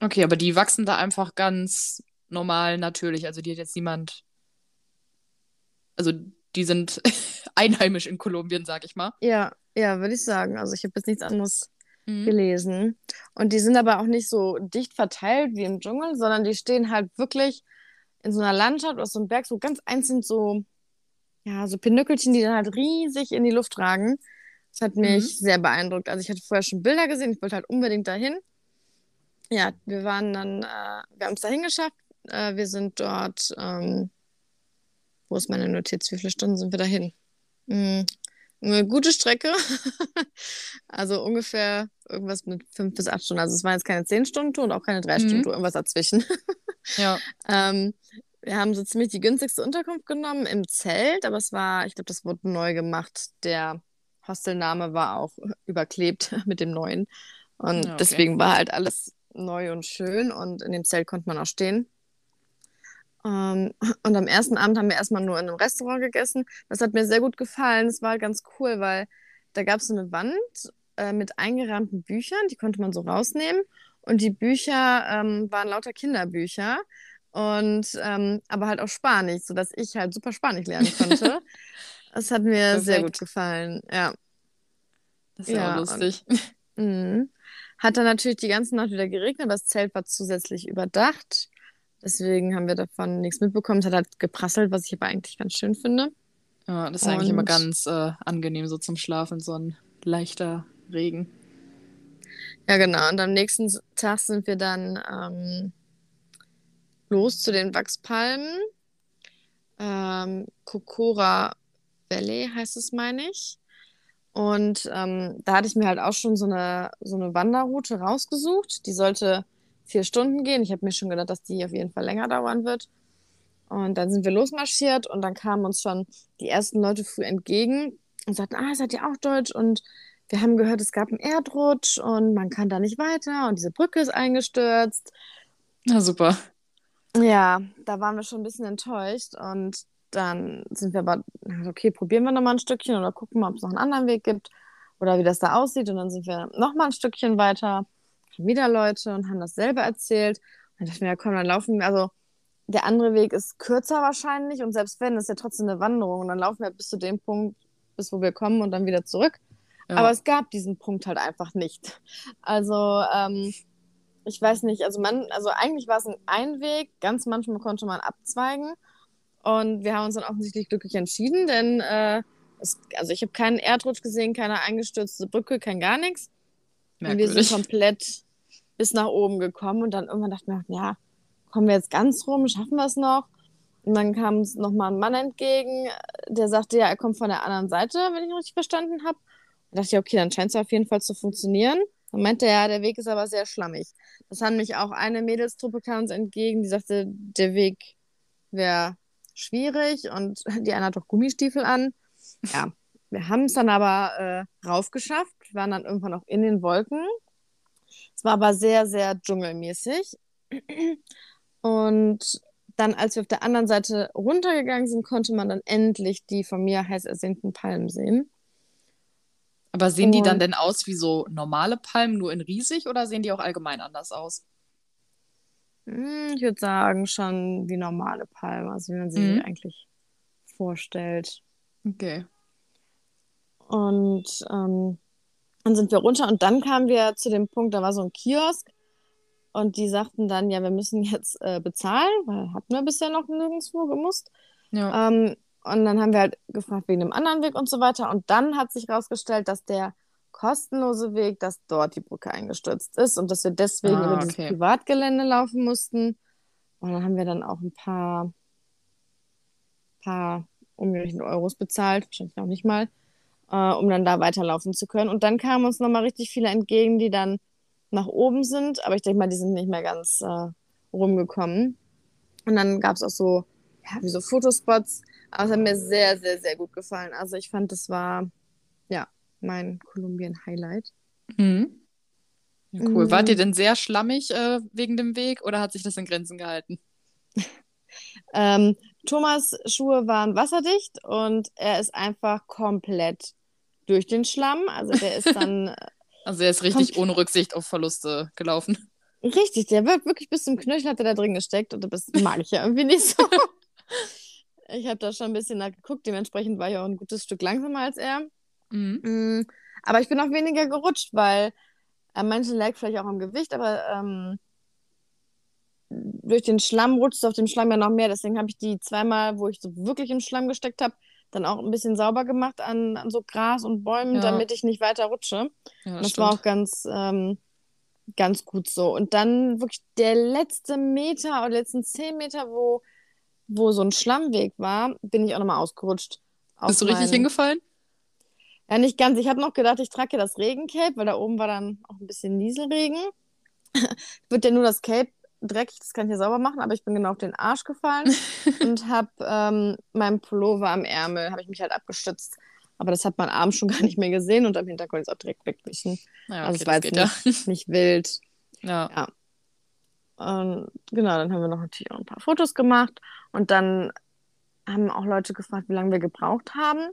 [SPEAKER 1] Okay, aber die wachsen da einfach ganz normal, natürlich. Also die hat jetzt niemand. Also die sind einheimisch in Kolumbien, sag ich mal.
[SPEAKER 2] Ja, ja, würde ich sagen. Also ich habe jetzt nichts anderes mhm. gelesen. Und die sind aber auch nicht so dicht verteilt wie im Dschungel, sondern die stehen halt wirklich in so einer Landschaft oder so einem Berg, so ganz einzeln so ja, so Pinöckelchen, die dann halt riesig in die Luft ragen. Das hat mich mhm. sehr beeindruckt. Also ich hatte vorher schon Bilder gesehen, ich wollte halt unbedingt dahin. Ja, wir waren dann, äh, wir haben es dahin geschafft. Äh, wir sind dort, ähm, wo ist meine Notiz? Wie viele Stunden sind wir dahin? Mhm. Eine gute Strecke. also ungefähr irgendwas mit fünf bis acht Stunden. Also es waren jetzt keine zehn Stunden Tour und auch keine drei mhm. Stunden Tour, irgendwas dazwischen. ja. Ähm, wir haben so ziemlich die günstigste Unterkunft genommen im Zelt, aber es war, ich glaube, das wurde neu gemacht. Der Hostelname war auch überklebt mit dem neuen. Und okay. deswegen war halt alles neu und schön und in dem Zelt konnte man auch stehen. Ähm, und am ersten Abend haben wir erstmal nur in einem Restaurant gegessen. Das hat mir sehr gut gefallen. Es war ganz cool, weil da gab es so eine Wand äh, mit eingerahmten Büchern, die konnte man so rausnehmen. Und die Bücher ähm, waren lauter Kinderbücher. Und ähm, aber halt auch Spanisch, sodass ich halt super Spanisch lernen konnte. das hat mir Perfekt. sehr gut gefallen, ja.
[SPEAKER 1] Das ist ja auch lustig.
[SPEAKER 2] Und, mhm. hat dann natürlich die ganze Nacht wieder geregnet, das Zelt war zusätzlich überdacht. Deswegen haben wir davon nichts mitbekommen. Es hat halt geprasselt, was ich aber eigentlich ganz schön finde.
[SPEAKER 1] Ja, das ist und... eigentlich immer ganz äh, angenehm so zum Schlafen, so ein leichter Regen.
[SPEAKER 2] Ja, genau. Und am nächsten Tag sind wir dann ähm, los zu den Wachspalmen. Ähm, Kokora Valley heißt es, meine ich. Und ähm, da hatte ich mir halt auch schon so eine, so eine Wanderroute rausgesucht. Die sollte vier Stunden gehen. Ich habe mir schon gedacht, dass die auf jeden Fall länger dauern wird. Und dann sind wir losmarschiert und dann kamen uns schon die ersten Leute früh entgegen und sagten, ah, seid ihr auch Deutsch? Und wir haben gehört, es gab einen Erdrutsch und man kann da nicht weiter und diese Brücke ist eingestürzt.
[SPEAKER 1] Na super.
[SPEAKER 2] Ja, da waren wir schon ein bisschen enttäuscht und dann sind wir aber, okay, probieren wir nochmal ein Stückchen oder gucken mal, ob es noch einen anderen Weg gibt oder wie das da aussieht. Und dann sind wir nochmal ein Stückchen weiter, kamen wieder Leute und haben dasselbe erzählt. Und dann dachte ich mir, ja komm, dann laufen wir, also der andere Weg ist kürzer wahrscheinlich und selbst wenn, ist ja trotzdem eine Wanderung und dann laufen wir bis zu dem Punkt, bis wo wir kommen und dann wieder zurück. Ja. Aber es gab diesen Punkt halt einfach nicht. Also ähm, ich weiß nicht, also man, also eigentlich war es ein Einweg, ganz manchmal konnte man abzweigen. Und wir haben uns dann offensichtlich glücklich entschieden, denn äh, es, also ich habe keinen Erdrutsch gesehen, keine eingestürzte Brücke, kein gar nichts. Und wir sind komplett bis nach oben gekommen und dann irgendwann dachten wir, ja, kommen wir jetzt ganz rum, schaffen wir es noch? Und dann kam uns nochmal ein Mann entgegen, der sagte, ja, er kommt von der anderen Seite, wenn ich richtig verstanden habe. Da dachte ich, okay, dann scheint es auf jeden Fall zu funktionieren. Dann meinte er, ja, der Weg ist aber sehr schlammig. Das haben mich auch eine Mädelstruppe kam uns entgegen, die sagte, der Weg wäre schwierig und die eine hat doch Gummistiefel an. Ja, wir haben es dann aber äh, raufgeschafft, waren dann irgendwann auch in den Wolken. Es war aber sehr, sehr dschungelmäßig. Und dann, als wir auf der anderen Seite runtergegangen sind, konnte man dann endlich die von mir heiß ersehnten Palmen sehen.
[SPEAKER 1] Aber sehen die dann denn aus wie so normale Palmen, nur in riesig, oder sehen die auch allgemein anders aus?
[SPEAKER 2] Hm, ich würde sagen, schon wie normale Palmen, also wie man sie mhm. sich eigentlich vorstellt.
[SPEAKER 1] Okay.
[SPEAKER 2] Und ähm, dann sind wir runter und dann kamen wir zu dem Punkt, da war so ein Kiosk und die sagten dann, ja, wir müssen jetzt äh, bezahlen, weil hatten wir bisher noch nirgendwo gemusst. Ja. Ähm, und dann haben wir halt gefragt wegen dem anderen Weg und so weiter. Und dann hat sich herausgestellt, dass der kostenlose Weg, dass dort die Brücke eingestürzt ist und dass wir deswegen ah, über dieses Privatgelände laufen mussten. Und dann haben wir dann auch ein paar, paar umgerechnet Euros bezahlt, wahrscheinlich auch nicht mal, äh, um dann da weiterlaufen zu können. Und dann kamen uns nochmal richtig viele entgegen, die dann nach oben sind, aber ich denke mal, die sind nicht mehr ganz äh, rumgekommen. Und dann gab es auch so, ja, wie so Fotospots. Aber es hat mir sehr, sehr, sehr gut gefallen. Also ich fand, das war, ja, mein Kolumbien-Highlight.
[SPEAKER 1] Mhm. Ja, cool. Mhm. Wart ihr denn sehr schlammig äh, wegen dem Weg oder hat sich das in Grenzen gehalten?
[SPEAKER 2] ähm, Thomas Schuhe waren wasserdicht und er ist einfach komplett durch den Schlamm. Also der ist dann.
[SPEAKER 1] also er ist richtig ohne Rücksicht auf Verluste gelaufen.
[SPEAKER 2] Richtig, der wird wirklich bis zum Knöchel hat er da drin gesteckt und das mag ich ja irgendwie nicht so. ich habe da schon ein bisschen nachgeguckt, dementsprechend war ich auch ein gutes Stück langsamer als er. Mhm. Mm, aber ich bin auch weniger gerutscht, weil äh, manche lag vielleicht auch am Gewicht, aber ähm, durch den Schlamm rutscht es auf dem Schlamm ja noch mehr. Deswegen habe ich die zweimal, wo ich so wirklich im Schlamm gesteckt habe, dann auch ein bisschen sauber gemacht an, an so Gras und Bäumen, ja. damit ich nicht weiter rutsche. Ja, das, das war auch ganz, ähm, ganz gut so. Und dann wirklich der letzte Meter oder letzten zehn Meter, wo, wo so ein Schlammweg war, bin ich auch nochmal ausgerutscht.
[SPEAKER 1] Bist du richtig meinen... hingefallen?
[SPEAKER 2] Ja, nicht ganz. Ich habe noch gedacht, ich trage das Regencape, weil da oben war dann auch ein bisschen Nieselregen. Wird ja nur das Cape dreckig, das kann ich ja sauber machen, aber ich bin genau auf den Arsch gefallen und habe ähm, meinen Pullover am Ärmel, habe ich mich halt abgestützt. Aber das hat man abends schon gar nicht mehr gesehen und am Hintergrund ist auch direkt wegwischen. Ja, also okay, also es war jetzt nicht, ja. nicht wild.
[SPEAKER 1] Ja. ja.
[SPEAKER 2] Und genau, dann haben wir noch natürlich auch ein paar Fotos gemacht und dann haben auch Leute gefragt, wie lange wir gebraucht haben.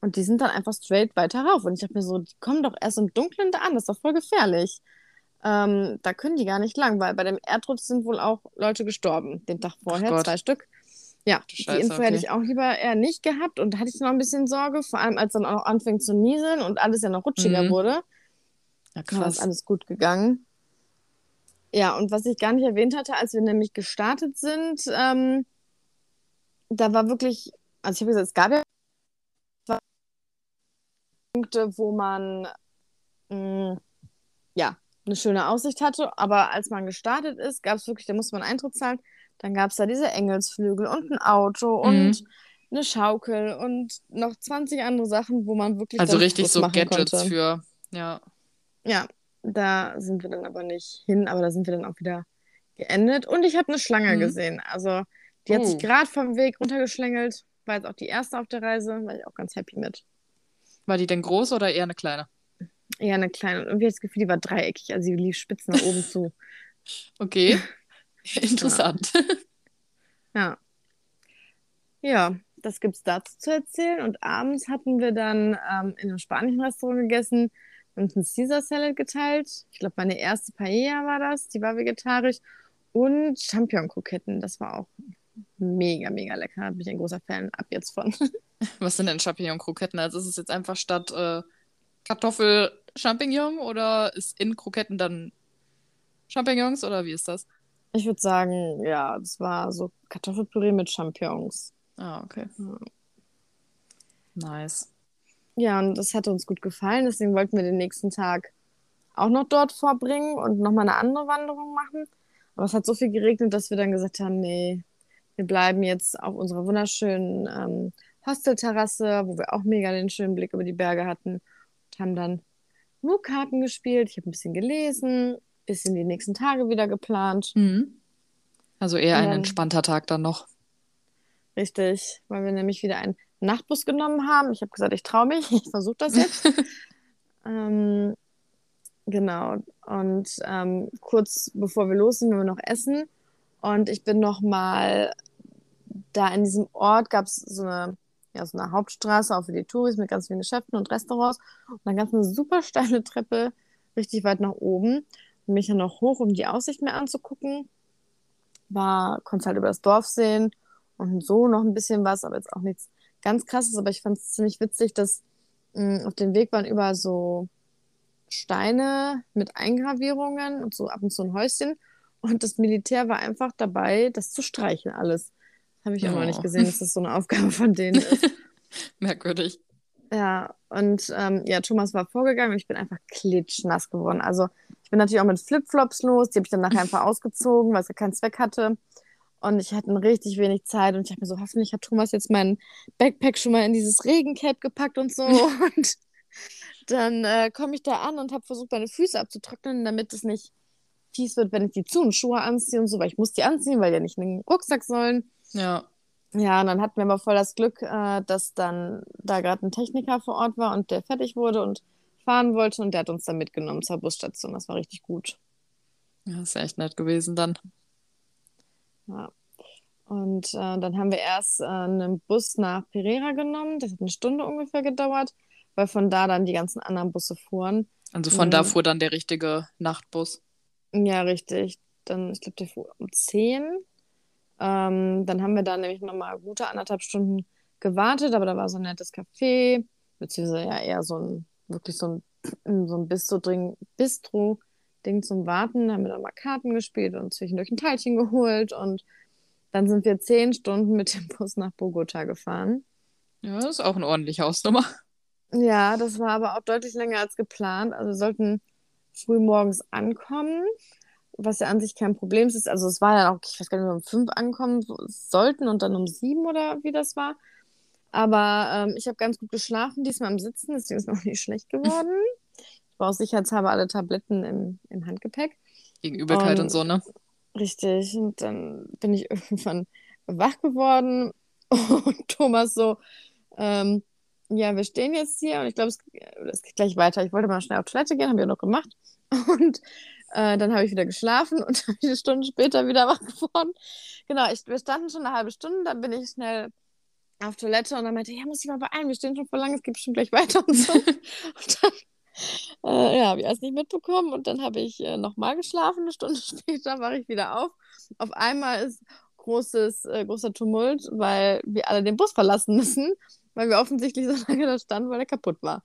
[SPEAKER 2] Und die sind dann einfach straight weiter rauf. Und ich dachte mir so, die kommen doch erst im Dunkeln da an, das ist doch voll gefährlich. Ähm, da können die gar nicht lang, weil bei dem Erdrutsch sind wohl auch Leute gestorben, den Tag vorher, zwei Stück. Ja, Scheiße, die Info okay. hätte ich auch lieber eher nicht gehabt und da hatte ich noch ein bisschen Sorge, vor allem als dann auch noch anfing zu nieseln und alles ja noch rutschiger mhm. wurde. Ja, krass. War ist alles gut gegangen. Ja, und was ich gar nicht erwähnt hatte, als wir nämlich gestartet sind, ähm, da war wirklich, also ich habe gesagt, es gab ja Punkte, wo man mh, mm, ja eine schöne Aussicht hatte, aber als man gestartet ist, gab es wirklich, da musste man Eintritt zahlen, dann gab es da diese Engelsflügel und ein Auto mhm. und eine Schaukel und noch 20 andere Sachen, wo man wirklich.
[SPEAKER 1] Also richtig so Gadgets konnte. für, ja.
[SPEAKER 2] Ja, da sind wir dann aber nicht hin, aber da sind wir dann auch wieder geendet. Und ich habe eine Schlange mhm. gesehen. Also die hat sich oh. gerade vom Weg runtergeschlängelt. War jetzt auch die erste auf der Reise, war ich auch ganz happy mit.
[SPEAKER 1] War die denn groß oder eher eine kleine?
[SPEAKER 2] Eher eine kleine. Und irgendwie habe ich das Gefühl, die war dreieckig. Also sie lief spitz nach oben zu.
[SPEAKER 1] Okay. Interessant.
[SPEAKER 2] Ja. ja. das gibt es dazu zu erzählen. Und abends hatten wir dann ähm, in einem spanischen Restaurant gegessen und einen Caesar Salad geteilt. Ich glaube, meine erste Paella war das. Die war vegetarisch. Und Champignon-Kroketten. Das war auch mega, mega lecker. Da bin ich ein großer Fan ab jetzt von.
[SPEAKER 1] Was sind denn Champignon-Kroketten? Also ist es jetzt einfach statt äh, Kartoffel Champignon oder ist in Kroketten dann Champignons oder wie ist das?
[SPEAKER 2] Ich würde sagen, ja, das war so Kartoffelpüree mit Champignons.
[SPEAKER 1] Ah, okay. Ja. Nice.
[SPEAKER 2] Ja, und das hat uns gut gefallen, deswegen wollten wir den nächsten Tag auch noch dort vorbringen und nochmal eine andere Wanderung machen. Aber es hat so viel geregnet, dass wir dann gesagt haben, nee, wir bleiben jetzt auf unserer wunderschönen ähm, Hostelterrasse, wo wir auch mega den schönen Blick über die Berge hatten haben dann nur Karten gespielt, ich habe ein bisschen gelesen, ein bisschen die nächsten Tage wieder geplant.
[SPEAKER 1] Mhm. Also eher
[SPEAKER 2] Und
[SPEAKER 1] ein
[SPEAKER 2] dann-
[SPEAKER 1] entspannter Tag dann noch.
[SPEAKER 2] Richtig, weil wir nämlich wieder einen Nachtbus genommen haben. Ich habe gesagt, ich traue mich, ich versuche das jetzt. ähm, genau. Und ähm, kurz bevor wir los sind, wir noch essen. Und ich bin noch mal da in diesem Ort gab es so eine, ja, so eine Hauptstraße, auch für die Touris mit ganz vielen Geschäften und Restaurants. Und dann es eine super steile Treppe, richtig weit nach oben. Und mich dann noch hoch, um die Aussicht mir anzugucken. War, konnte halt über das Dorf sehen und so noch ein bisschen was, aber jetzt auch nichts ganz krasses. Aber ich fand es ziemlich witzig, dass mh, auf dem Weg waren überall so Steine mit Eingravierungen und so ab und zu ein Häuschen. Und das Militär war einfach dabei, das zu streichen alles. Habe ich auch noch nicht
[SPEAKER 1] Oh.
[SPEAKER 2] gesehen, dass das so eine Aufgabe von denen ist.
[SPEAKER 1] Merkwürdig.
[SPEAKER 2] Ja, und ähm, ja, Thomas war vorgegangen und ich bin einfach klitschnass geworden. Also ich bin natürlich auch mit Flipflops los, die habe ich dann nachher einfach ausgezogen, weil es ja keinen Zweck hatte. Und ich hatte richtig wenig Zeit und ich habe mir so, hoffentlich hat Thomas jetzt meinen Backpack schon mal in dieses Regencape gepackt und so. Und dann äh, komme ich da an und habe versucht, meine Füße abzutrocknen, damit es nicht fies wird, wenn ich die Zu- und Schuhe anziehe und so, weil ich muss die anziehen, weil die ja nicht in den Rucksack sollen.
[SPEAKER 1] Ja.
[SPEAKER 2] Ja, und dann hatten wir aber voll das Glück, äh, dass dann da gerade ein Techniker vor Ort war und der fertig wurde und fahren wollte und der hat uns dann mitgenommen zur Busstation. Das war richtig gut.
[SPEAKER 1] Ja, ist echt nett gewesen dann.
[SPEAKER 2] Ja. Und äh, dann haben wir erst äh, einen Bus nach Pereira genommen. Das hat eine Stunde ungefähr gedauert, weil von da dann die ganzen anderen Busse fuhren.
[SPEAKER 1] Also von da
[SPEAKER 2] Mhm.
[SPEAKER 1] fuhr dann der richtige Nachtbus.
[SPEAKER 2] Ja, richtig. Dann, ich glaube, der fuhr um 10. Ähm, dann haben wir da nämlich nochmal gute anderthalb Stunden gewartet, aber da war so ein nettes Café, beziehungsweise ja eher so ein, wirklich so ein, so ein Bistro-Ding, Bistro-Ding zum Warten. Da haben wir dann mal Karten gespielt und zwischendurch ein Teilchen geholt und dann sind wir zehn Stunden mit dem Bus nach Bogota gefahren.
[SPEAKER 1] Ja, das ist auch eine ordentliche Hausnummer.
[SPEAKER 2] Ja, das war aber auch deutlich länger als geplant. Also wir sollten früh morgens ankommen, was ja an sich kein Problem ist. Also es war ja auch, ich weiß gar nicht, ob wir um fünf ankommen so- sollten und dann um sieben oder wie das war. Aber ähm, ich habe ganz gut geschlafen, diesmal am Sitzen, deswegen ist mir auch nicht schlecht geworden. Ich war auch sicherheitshalber alle Tabletten im, im Handgepäck.
[SPEAKER 1] Gegen Übelkeit
[SPEAKER 2] Und-
[SPEAKER 1] und so, ne?
[SPEAKER 2] Richtig. Und dann bin ich irgendwann wach geworden und Thomas so, ähm, ja, wir stehen jetzt hier und ich glaube, es, es geht gleich weiter. Ich wollte mal schnell auf Toilette gehen, haben wir noch gemacht. Und äh, dann habe ich wieder geschlafen und ich eine Stunde später wieder wach geworden. Genau, ich, wir standen schon eine halbe Stunde, dann bin ich schnell auf Toilette und dann meinte, ja, muss ich mal beeilen, wir stehen schon vor lang, es geht bestimmt gleich weiter und so. und dann äh, ja, habe ich erst nicht mitbekommen und dann habe ich äh, nochmal geschlafen. Eine Stunde später wache ich wieder auf. Auf einmal ist großes, äh, großer Tumult, weil wir alle den Bus verlassen müssen, weil wir offensichtlich so lange da standen, weil er kaputt war.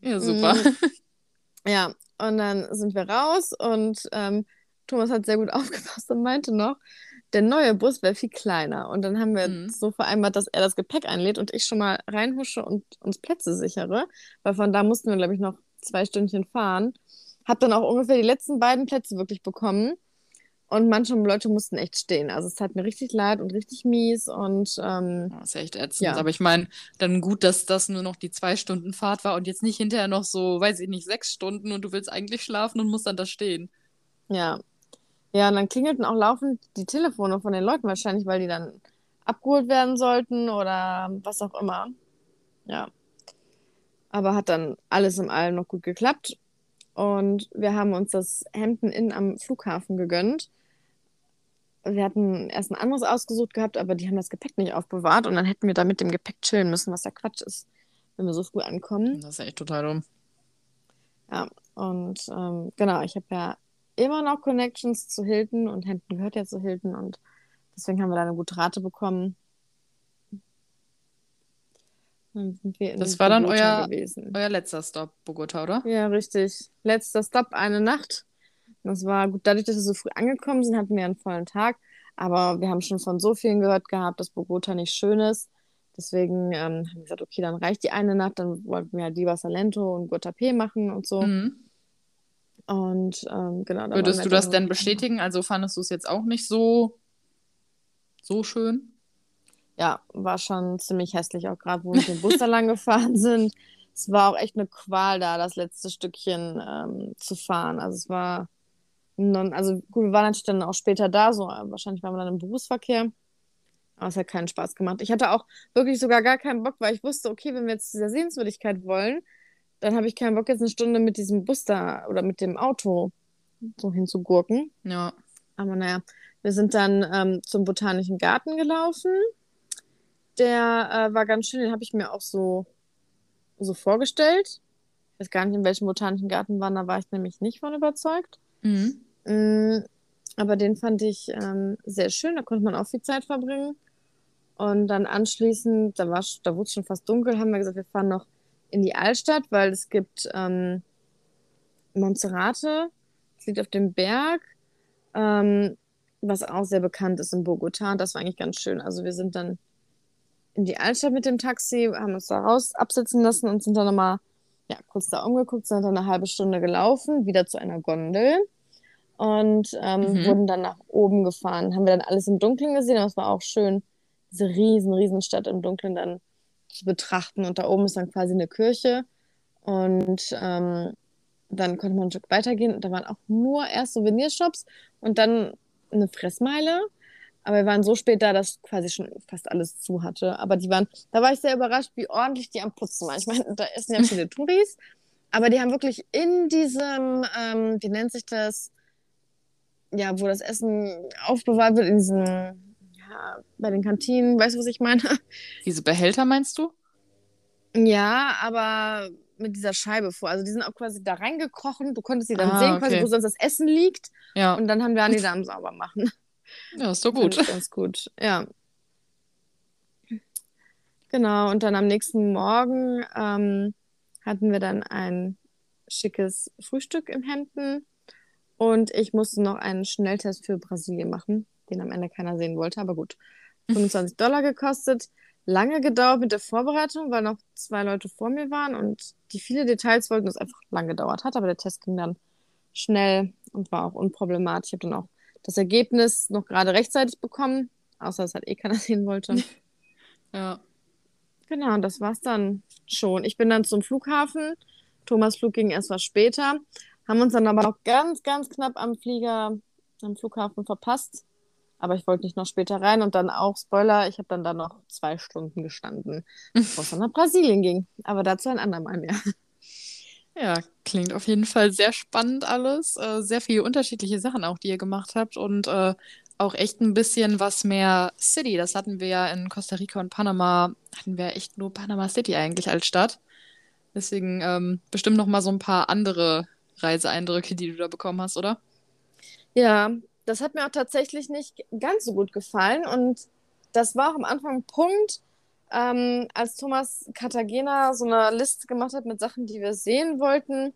[SPEAKER 1] Ja, super.
[SPEAKER 2] Mm. Ja, und dann sind wir raus und ähm, Thomas hat sehr gut aufgepasst und meinte noch, der neue Bus wäre viel kleiner. Und dann haben wir
[SPEAKER 1] Mhm.
[SPEAKER 2] so vereinbart, dass er das Gepäck einlädt und ich schon mal reinhusche und uns Plätze sichere, weil von da mussten wir, glaube ich, noch zwei Stündchen fahren. Hab dann auch ungefähr die letzten beiden Plätze wirklich bekommen. Und manche Leute mussten echt stehen. Also es tat mir richtig leid und richtig mies. Und ähm,
[SPEAKER 1] Das ist echt ätzend.
[SPEAKER 2] Ja.
[SPEAKER 1] Aber ich meine, dann gut, dass das nur noch die zwei Stunden Fahrt war und jetzt nicht hinterher noch so, weiß ich nicht, sechs Stunden und du willst eigentlich schlafen und musst dann da stehen.
[SPEAKER 2] ja. Ja, und dann klingelten auch laufend die Telefone von den Leuten wahrscheinlich, weil die dann abgeholt werden sollten oder was auch immer. Ja. Aber hat dann alles in allem noch gut geklappt. Und wir haben uns das Hampton Inn am Flughafen gegönnt. Wir hatten erst ein anderes ausgesucht gehabt, aber die haben das Gepäck nicht aufbewahrt und dann hätten wir da mit dem Gepäck chillen müssen, was ja Quatsch ist, wenn wir so früh ankommen.
[SPEAKER 1] Das ist echt total dumm.
[SPEAKER 2] Ja, und ähm, genau, ich habe ja immer noch Connections zu Hilton und Hampton gehört ja zu Hilton und deswegen haben wir da eine gute Rate bekommen. Dann sind wir in
[SPEAKER 1] Das war dann euer-
[SPEAKER 2] gewesen.
[SPEAKER 1] Euer letzter Stop, Bogota, oder?
[SPEAKER 2] Ja, richtig. Letzter Stop, eine Nacht. Das war gut, dadurch, dass wir so früh angekommen sind, hatten wir einen vollen Tag. Aber wir haben schon von so vielen gehört gehabt, dass Bogota nicht schön ist. Deswegen ähm, haben wir gesagt, okay, dann reicht die eine Nacht. Dann wollten wir halt lieber Salento und Guatapé machen und so.
[SPEAKER 1] Mhm.
[SPEAKER 2] Und ähm, genau,
[SPEAKER 1] Würdest du das denn bestätigen? Also fandest du es jetzt auch nicht so, so schön?
[SPEAKER 2] Ja, war schon ziemlich hässlich, auch gerade wo wir dem Bus da lang gefahren sind. es war auch echt eine Qual da, das letzte Stückchen ähm, zu fahren. Also es war, non, also gut, wir waren natürlich dann auch später da, so wahrscheinlich waren wir dann im Berufsverkehr. Aber es hat keinen Spaß gemacht. Ich hatte auch wirklich sogar gar keinen Bock, weil ich wusste, okay, wenn wir jetzt dieser Sehenswürdigkeit wollen, dann habe ich keinen Bock, jetzt eine Stunde mit diesem Bus da oder mit dem Auto so hinzugurken.
[SPEAKER 1] Ja.
[SPEAKER 2] Aber naja, wir sind dann ähm, zum Botanischen Garten gelaufen. Der äh, war ganz schön, den habe ich mir auch so, so vorgestellt. Ich weiß gar nicht, in welchem Botanischen Garten waren, da war ich nämlich nicht von überzeugt.
[SPEAKER 1] Mhm.
[SPEAKER 2] Mm, aber den fand ich ähm, sehr schön, da konnte man auch viel Zeit verbringen. Und dann anschließend, da, da wurde es schon fast dunkel, haben wir gesagt, wir fahren noch in die Altstadt, weil es gibt ähm, Monserrate, es liegt auf dem Berg, ähm, was auch sehr bekannt ist in Bogota. Das war eigentlich ganz schön. Also wir sind dann in die Altstadt mit dem Taxi, haben uns da raus absitzen lassen und sind dann nochmal ja, kurz da umgeguckt, sind dann eine halbe Stunde gelaufen, wieder zu einer Gondel und ähm, mhm. wurden dann nach oben gefahren. Haben wir dann alles im Dunkeln gesehen, aber es war auch schön, diese riesen, riesen Stadt im Dunkeln dann zu betrachten. Und da oben ist dann quasi eine Kirche. Und ähm, dann konnte man ein Stück weitergehen und da waren auch nur erst Souvenirshops und dann eine Fressmeile. Aber wir waren so spät da, dass quasi schon fast alles zu hatte. Aber die waren, da war ich sehr überrascht, wie ordentlich die am Putzen waren. Ich meine, da essen ja viele Touris, aber die haben wirklich in diesem, ähm, wie nennt sich das, ja, wo das Essen aufbewahrt wird, in diesen, ja, bei den Kantinen, weißt du, was ich meine?
[SPEAKER 1] Diese Behälter meinst du?
[SPEAKER 2] Ja, aber mit dieser Scheibe vor. Also die sind auch quasi da reingekrochen. Du konntest sie dann
[SPEAKER 1] Ah,
[SPEAKER 2] sehen,
[SPEAKER 1] okay.
[SPEAKER 2] quasi, wo sonst das Essen liegt.
[SPEAKER 1] Ja.
[SPEAKER 2] Und dann haben wir an die da am sauber machen.
[SPEAKER 1] Ja, ist doch gut.
[SPEAKER 2] ganz gut. Ja. Genau, und dann am nächsten Morgen ähm, hatten wir dann ein schickes Frühstück im Hemden und ich musste noch einen Schnelltest für Brasilien machen, den am Ende keiner sehen wollte, aber gut. 25 Dollar gekostet. Lange gedauert mit der Vorbereitung, weil noch zwei Leute vor mir waren und die viele Details wollten, das einfach lang gedauert hat, aber der Test ging dann schnell und war auch unproblematisch. Ich habe dann auch das Ergebnis noch gerade rechtzeitig bekommen, außer dass halt eh keiner sehen wollte.
[SPEAKER 1] Ja.
[SPEAKER 2] Genau, und das war's dann schon. Ich bin dann zum Flughafen. Thomas Flug ging erst was später. Haben uns dann aber noch ganz, ganz knapp am Flieger, am Flughafen verpasst. Aber ich wollte nicht noch später rein und dann auch, Spoiler, ich habe dann da noch zwei Stunden gestanden, bevor es dann nach Brasilien ging. Aber dazu ein andermal mehr.
[SPEAKER 1] Ja, klingt auf jeden Fall sehr spannend alles. Äh, sehr viele unterschiedliche Sachen auch, die ihr gemacht habt und äh, auch echt ein bisschen was mehr City. Das hatten wir ja in Costa Rica und Panama, hatten wir echt nur Panama City eigentlich als Stadt. Deswegen ähm, bestimmt noch mal so ein paar andere Reiseeindrücke, die du da bekommen hast, oder?
[SPEAKER 2] Ja, das hat mir auch tatsächlich nicht ganz so gut gefallen. Und das war auch am Anfang ein Punkt, ähm, als Thomas Cartagena so eine Liste gemacht hat mit Sachen, die wir sehen wollten,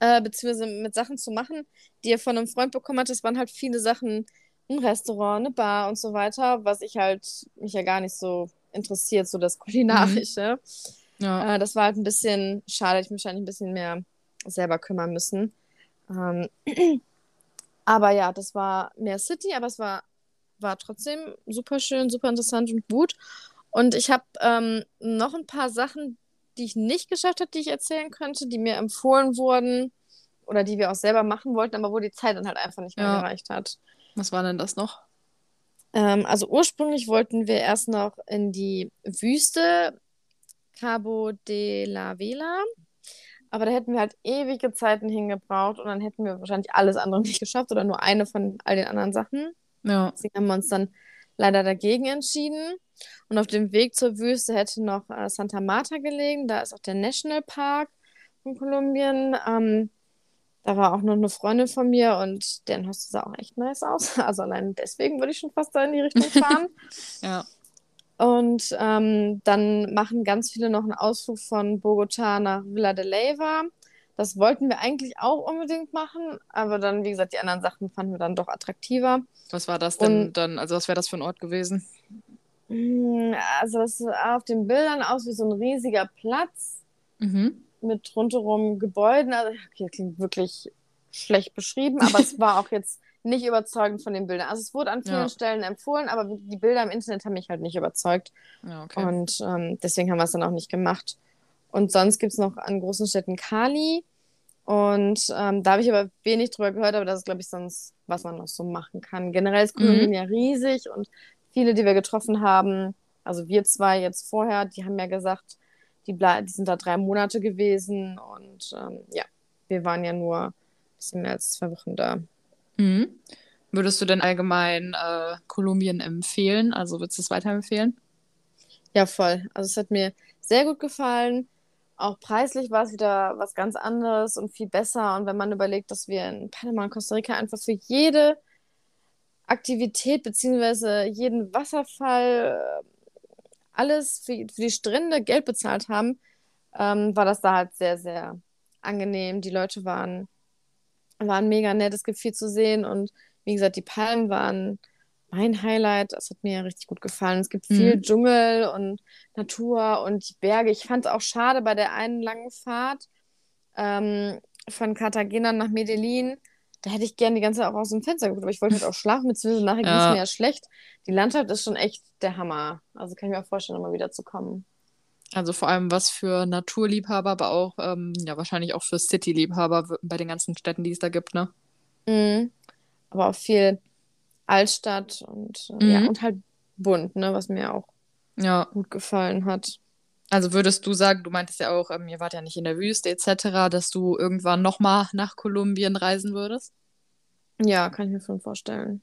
[SPEAKER 2] äh, beziehungsweise mit Sachen zu machen, die er von einem Freund bekommen hat. Das waren halt viele Sachen, ein Restaurant, eine Bar und so weiter, was ich halt mich ja gar nicht so interessiert, so das Kulinarische.
[SPEAKER 1] Ja.
[SPEAKER 2] Äh, das war halt ein bisschen schade, ich mich wahrscheinlich ein bisschen mehr selber kümmern müssen. Ähm, aber ja, das war mehr City, aber es war, war trotzdem super schön, super interessant und gut. Und ich habe ähm, noch ein paar Sachen, die ich nicht geschafft habe, die ich erzählen könnte, die mir empfohlen wurden oder die wir auch selber machen wollten, aber wo die Zeit dann halt einfach nicht mehr
[SPEAKER 1] Ja.
[SPEAKER 2] gereicht hat.
[SPEAKER 1] Was war denn das noch?
[SPEAKER 2] Ähm, also ursprünglich wollten wir erst noch in die Wüste Cabo de la Vela, aber da hätten wir halt ewige Zeiten hingebraucht und dann hätten wir wahrscheinlich alles andere nicht geschafft oder nur eine von all den anderen Sachen.
[SPEAKER 1] Ja.
[SPEAKER 2] Deswegen haben wir uns dann leider dagegen entschieden. Und auf dem Weg zur Wüste hätte noch äh, Santa Marta gelegen. Da ist auch der Nationalpark von Kolumbien. Ähm, da war auch noch eine Freundin von mir und deren Haus sah auch echt nice aus. Also allein deswegen würde ich schon fast da in die Richtung fahren.
[SPEAKER 1] Ja.
[SPEAKER 2] Und ähm, dann machen ganz viele noch einen Ausflug von Bogotá nach Villa de Leyva. Das wollten wir eigentlich auch unbedingt machen, aber dann, wie gesagt, die anderen Sachen fanden wir dann doch attraktiver.
[SPEAKER 1] Was war das denn
[SPEAKER 2] Und-
[SPEAKER 1] dann? Also was wäre das für ein Ort gewesen?
[SPEAKER 2] Mm, Also das sah auf den Bildern aus wie so ein riesiger Platz
[SPEAKER 1] Mhm.
[SPEAKER 2] mit rundherum Gebäuden. Also, okay, klingt wirklich schlecht beschrieben, aber es war auch jetzt nicht überzeugend von den Bildern. Also es wurde an vielen
[SPEAKER 1] Ja.
[SPEAKER 2] Stellen empfohlen, aber die Bilder im Internet haben mich halt nicht überzeugt.
[SPEAKER 1] Ja, okay.
[SPEAKER 2] Und ähm, deswegen haben wir es dann auch nicht gemacht. Und sonst gibt es noch an großen Städten Cali. Und ähm, da habe ich aber wenig drüber gehört, aber das ist, glaube ich, sonst, was man noch so machen kann. Generell ist Kolumbien
[SPEAKER 1] Mhm.
[SPEAKER 2] ja riesig und viele, die wir getroffen haben, also wir zwei jetzt vorher, die haben ja gesagt, die, ble die sind da drei Monate gewesen und ähm, ja, wir waren ja nur ein bisschen mehr als zwei Wochen da.
[SPEAKER 1] Mhm. Würdest du denn allgemein äh, Kolumbien empfehlen? Also würdest du es weiterempfehlen?
[SPEAKER 2] Ja, voll. Also es hat mir sehr gut gefallen. Auch preislich war es wieder was ganz anderes und viel besser. Und wenn man überlegt, dass wir in Panama und Costa Rica einfach für jede Aktivität beziehungsweise jeden Wasserfall, äh, alles für, für die Strände Geld bezahlt haben, ähm, war das da halt sehr, sehr angenehm. Die Leute waren, waren mega nett, es gibt viel zu sehen und wie gesagt, die Palmen waren mein Highlight. Das hat mir richtig gut gefallen. Es gibt viel
[SPEAKER 1] Mhm.
[SPEAKER 2] Dschungel und Natur und die Berge. Ich fand es auch schade bei der einen langen Fahrt ähm, von Cartagena nach Medellin. Da hätte ich gerne die ganze Zeit auch aus dem Fenster geguckt, aber ich wollte halt auch schlafen, beziehungsweise nachher ging es
[SPEAKER 1] Ja.
[SPEAKER 2] mir ja schlecht. Die Landschaft ist schon echt der Hammer. Also kann ich mir auch vorstellen, nochmal wieder zu kommen.
[SPEAKER 1] Also vor allem was für Naturliebhaber, aber auch ähm, ja wahrscheinlich auch für City-Liebhaber bei den ganzen Städten, die es da gibt, ne?
[SPEAKER 2] Mhm. Aber auch viel Altstadt und äh, ja,
[SPEAKER 1] Mhm.
[SPEAKER 2] und halt bunt, ne, was mir auch
[SPEAKER 1] Ja.
[SPEAKER 2] gut gefallen hat.
[SPEAKER 1] Also würdest du sagen, du meintest ja auch, ähm, ihr wart ja nicht in der Wüste etc., dass du irgendwann nochmal nach Kolumbien reisen würdest?
[SPEAKER 2] Ja, kann ich mir schon vorstellen.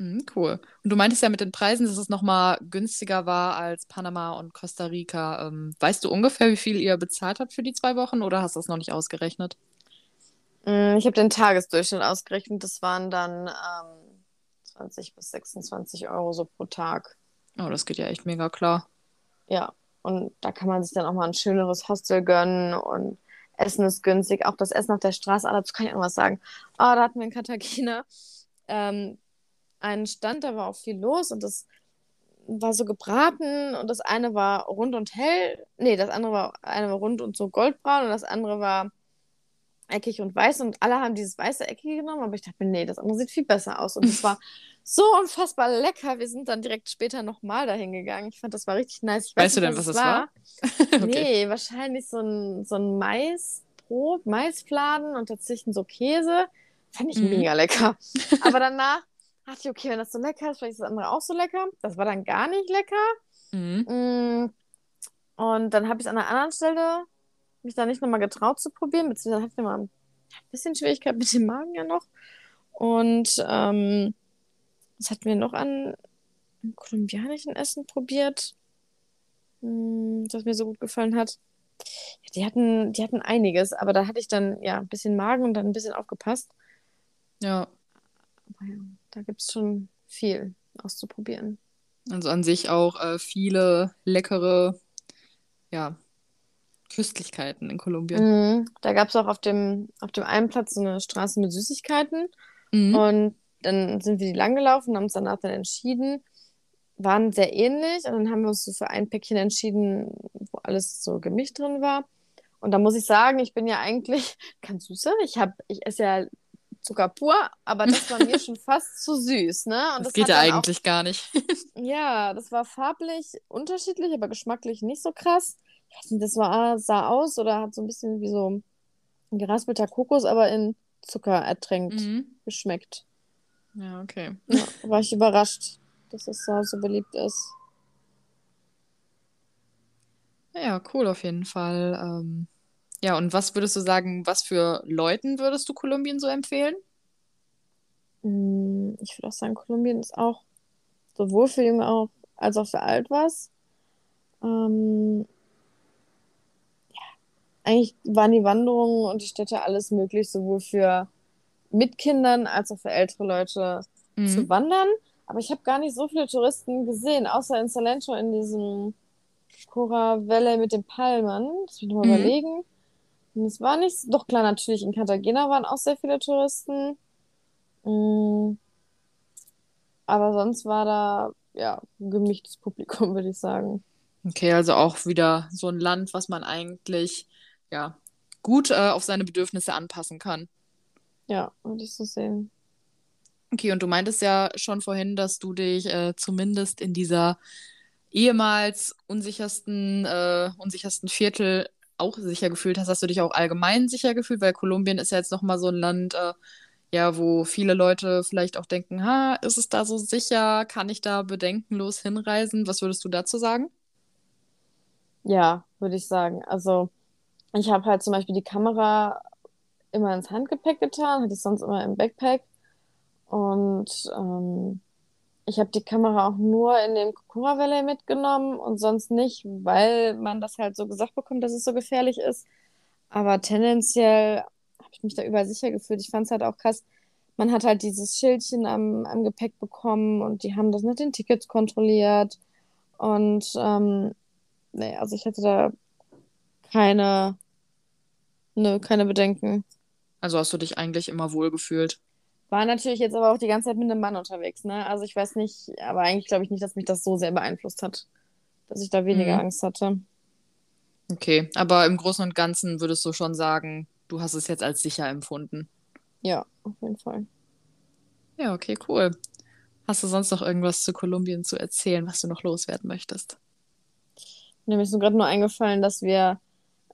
[SPEAKER 1] Mhm, cool. Und du meintest ja mit den Preisen, dass es nochmal günstiger war als Panama und Costa Rica. Ähm, weißt du ungefähr, wie viel ihr bezahlt habt für die zwei Wochen oder hast du das noch nicht ausgerechnet?
[SPEAKER 2] Mm, Ich habe den Tagesdurchschnitt ausgerechnet. Das waren dann ähm, 20 bis 26 Euro so pro Tag.
[SPEAKER 1] Oh, das geht ja echt mega klar.
[SPEAKER 2] Ja, und da kann man sich dann auch mal ein schöneres Hostel gönnen und Essen ist günstig. Auch das Essen auf der Straße, ah, dazu kann ich auch noch was sagen. Ah, da hatten wir in Cartagena ähm, einen Stand, da war auch viel los und das war so gebraten und das eine war rund und hell. Nee, das andere war, eine war rund und so goldbraun und das andere war eckig und weiß und alle haben dieses weiße Eckige genommen, aber ich dachte mir, nee, das andere sieht viel besser aus und es war so unfassbar lecker. Wir sind dann direkt später nochmal dahin gegangen. Ich fand, das war richtig nice. Ich weiß
[SPEAKER 1] Weißt du
[SPEAKER 2] nicht,
[SPEAKER 1] denn, was
[SPEAKER 2] es
[SPEAKER 1] es war? Okay.
[SPEAKER 2] Nee, wahrscheinlich so ein, so ein Maisbrot, Maisfladen und dazwischen so Käse. Fand ich
[SPEAKER 1] Mhm.
[SPEAKER 2] mega lecker. Aber danach dachte ich, okay, wenn das so lecker ist, vielleicht ist das andere auch so lecker. Das war dann gar nicht lecker.
[SPEAKER 1] Mhm.
[SPEAKER 2] Mm, Und dann habe ich es an einer anderen Stelle mich da nicht nochmal getraut zu probieren, beziehungsweise hatte ich mal ein bisschen Schwierigkeit mit dem Magen ja noch. Und ähm, was hatten wir noch an kolumbianischen Essen probiert, mm, das mir so gut gefallen hat? Ja, die hatten, die hatten einiges, aber da hatte ich dann ja ein bisschen Magen und dann ein bisschen aufgepasst.
[SPEAKER 1] Ja,
[SPEAKER 2] Ja, da gibt es schon viel auszuprobieren.
[SPEAKER 1] also an sich auch äh, viele leckere, ja, Köstlichkeiten in Kolumbien.
[SPEAKER 2] Mhm. Da gab es auch auf dem, auf dem einen Platz so eine Straße mit Süßigkeiten.
[SPEAKER 1] Mhm.
[SPEAKER 2] Und dann sind wir die lang gelaufen, haben uns danach dann entschieden, waren sehr ähnlich. Und dann haben wir uns so für ein Päckchen entschieden, wo alles so gemischt drin war. Und da muss ich sagen, ich bin ja eigentlich ganz süßer. Ich hab, ich esse ja Zucker pur, aber das war mir schon fast zu süß, ne? Und
[SPEAKER 1] Das geht
[SPEAKER 2] hat
[SPEAKER 1] ja eigentlich gar nicht.
[SPEAKER 2] Auch, ja, das war farblich unterschiedlich, aber geschmacklich nicht so krass. Ich weiß nicht, das war, sah aus oder hat so ein bisschen wie so ein geraspelter Kokos, aber in Zucker ertränkt
[SPEAKER 1] Mhm.
[SPEAKER 2] geschmeckt.
[SPEAKER 1] Ja, okay.
[SPEAKER 2] Ja, war ich überrascht, dass es da so beliebt ist.
[SPEAKER 1] Ja, cool auf jeden Fall. Ähm, ja, und was würdest du sagen, was für Leuten würdest du Kolumbien so empfehlen?
[SPEAKER 2] Mm, Ich würde auch sagen, Kolumbien ist auch sowohl für Junge auch als auch für alt was. Ähm, eigentlich waren die Wanderungen und die Städte alles möglich, sowohl für mit Kindern als auch für ältere Leute zu
[SPEAKER 1] Mhm.
[SPEAKER 2] wandern. Aber ich habe gar nicht so viele Touristen gesehen, außer in Salento in diesem Cora Valley mit den Palmen. Das will ich mal
[SPEAKER 1] Mhm.
[SPEAKER 2] überlegen. Es war nicht, doch klar, natürlich in Cartagena waren auch sehr viele Touristen. Mm, Aber sonst war da, ja, ein gemischtes Publikum, würde ich sagen.
[SPEAKER 1] Okay, also auch wieder so ein Land, was man eigentlich, ja, gut äh, auf seine Bedürfnisse anpassen kann.
[SPEAKER 2] Ja, würde ich so sehen.
[SPEAKER 1] Okay, und du meintest ja schon vorhin, dass du dich äh, zumindest in dieser ehemals unsichersten, äh, unsichersten Viertel auch sicher gefühlt hast, hast du dich auch allgemein sicher gefühlt, weil Kolumbien ist ja jetzt nochmal so ein Land, äh, ja, wo viele Leute vielleicht auch denken, ha, ist es da so sicher? Kann ich da bedenkenlos hinreisen? Was würdest du dazu sagen?
[SPEAKER 2] Ja, würde ich sagen. Also ich habe halt zum Beispiel die Kamera immer ins Handgepäck getan, hatte ich sonst immer im Backpack. Und ähm, ich habe die Kamera auch nur in dem Kokura Valley mitgenommen und sonst nicht, weil man das halt so gesagt bekommt, dass es so gefährlich ist. Aber tendenziell habe ich mich da überall sicher gefühlt. Ich fand es halt auch krass. Man hat halt dieses Schildchen am, am Gepäck bekommen und die haben das mit den Tickets kontrolliert. Und ähm, nee, also ich hatte da keine, ne, keine Bedenken.
[SPEAKER 1] Also hast du dich eigentlich immer wohl gefühlt?
[SPEAKER 2] War natürlich jetzt aber auch die ganze Zeit mit einem Mann unterwegs, ne? Also ich weiß nicht, aber eigentlich glaube ich nicht, dass mich das so sehr beeinflusst hat, dass ich da weniger
[SPEAKER 1] Mhm.
[SPEAKER 2] Angst hatte.
[SPEAKER 1] Okay, aber im Großen und Ganzen würdest du schon sagen, du hast es jetzt als sicher empfunden.
[SPEAKER 2] Ja, auf jeden Fall.
[SPEAKER 1] Ja, okay, cool. Hast du sonst noch irgendwas zu Kolumbien zu erzählen, was du noch loswerden möchtest?
[SPEAKER 2] Mir ist gerade nur eingefallen, dass wir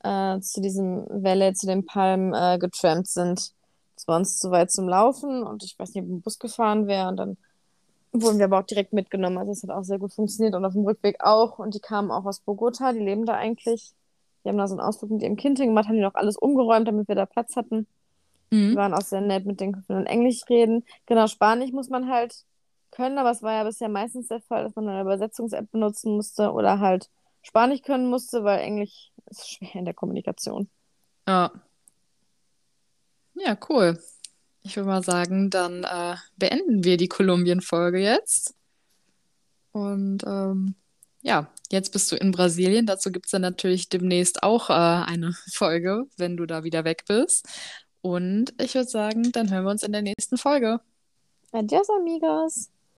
[SPEAKER 2] äh, zu diesem Valley, zu den Palmen äh, getrampt sind. Es war uns zu weit zum Laufen und ich weiß nicht, ob ein Bus gefahren wäre und dann wurden wir aber auch direkt mitgenommen. Also es hat auch sehr gut funktioniert und auf dem Rückweg auch. Und die kamen auch aus Bogota, die leben da eigentlich. Die haben da so einen Ausflug mit ihrem Kind hingemacht, haben die noch alles umgeräumt, damit wir da Platz hatten. Die
[SPEAKER 1] Mhm.
[SPEAKER 2] waren auch sehr nett, mit denen konnten wir dann Englisch reden. Genau, Spanisch muss man halt können, aber es war ja bisher meistens der Fall, dass man eine Übersetzungs-App benutzen musste oder halt Spanisch können musste, weil Englisch ist schwer in der Kommunikation.
[SPEAKER 1] Ja. Ja, cool. Ich würde mal sagen, dann äh, beenden wir die Kolumbien-Folge jetzt. Und ähm, ja, jetzt bist du in Brasilien. Dazu gibt es dann natürlich demnächst auch äh, eine Folge, wenn du da wieder weg bist. Und ich würde sagen, dann hören wir uns in der nächsten Folge.
[SPEAKER 2] Adios, amigos!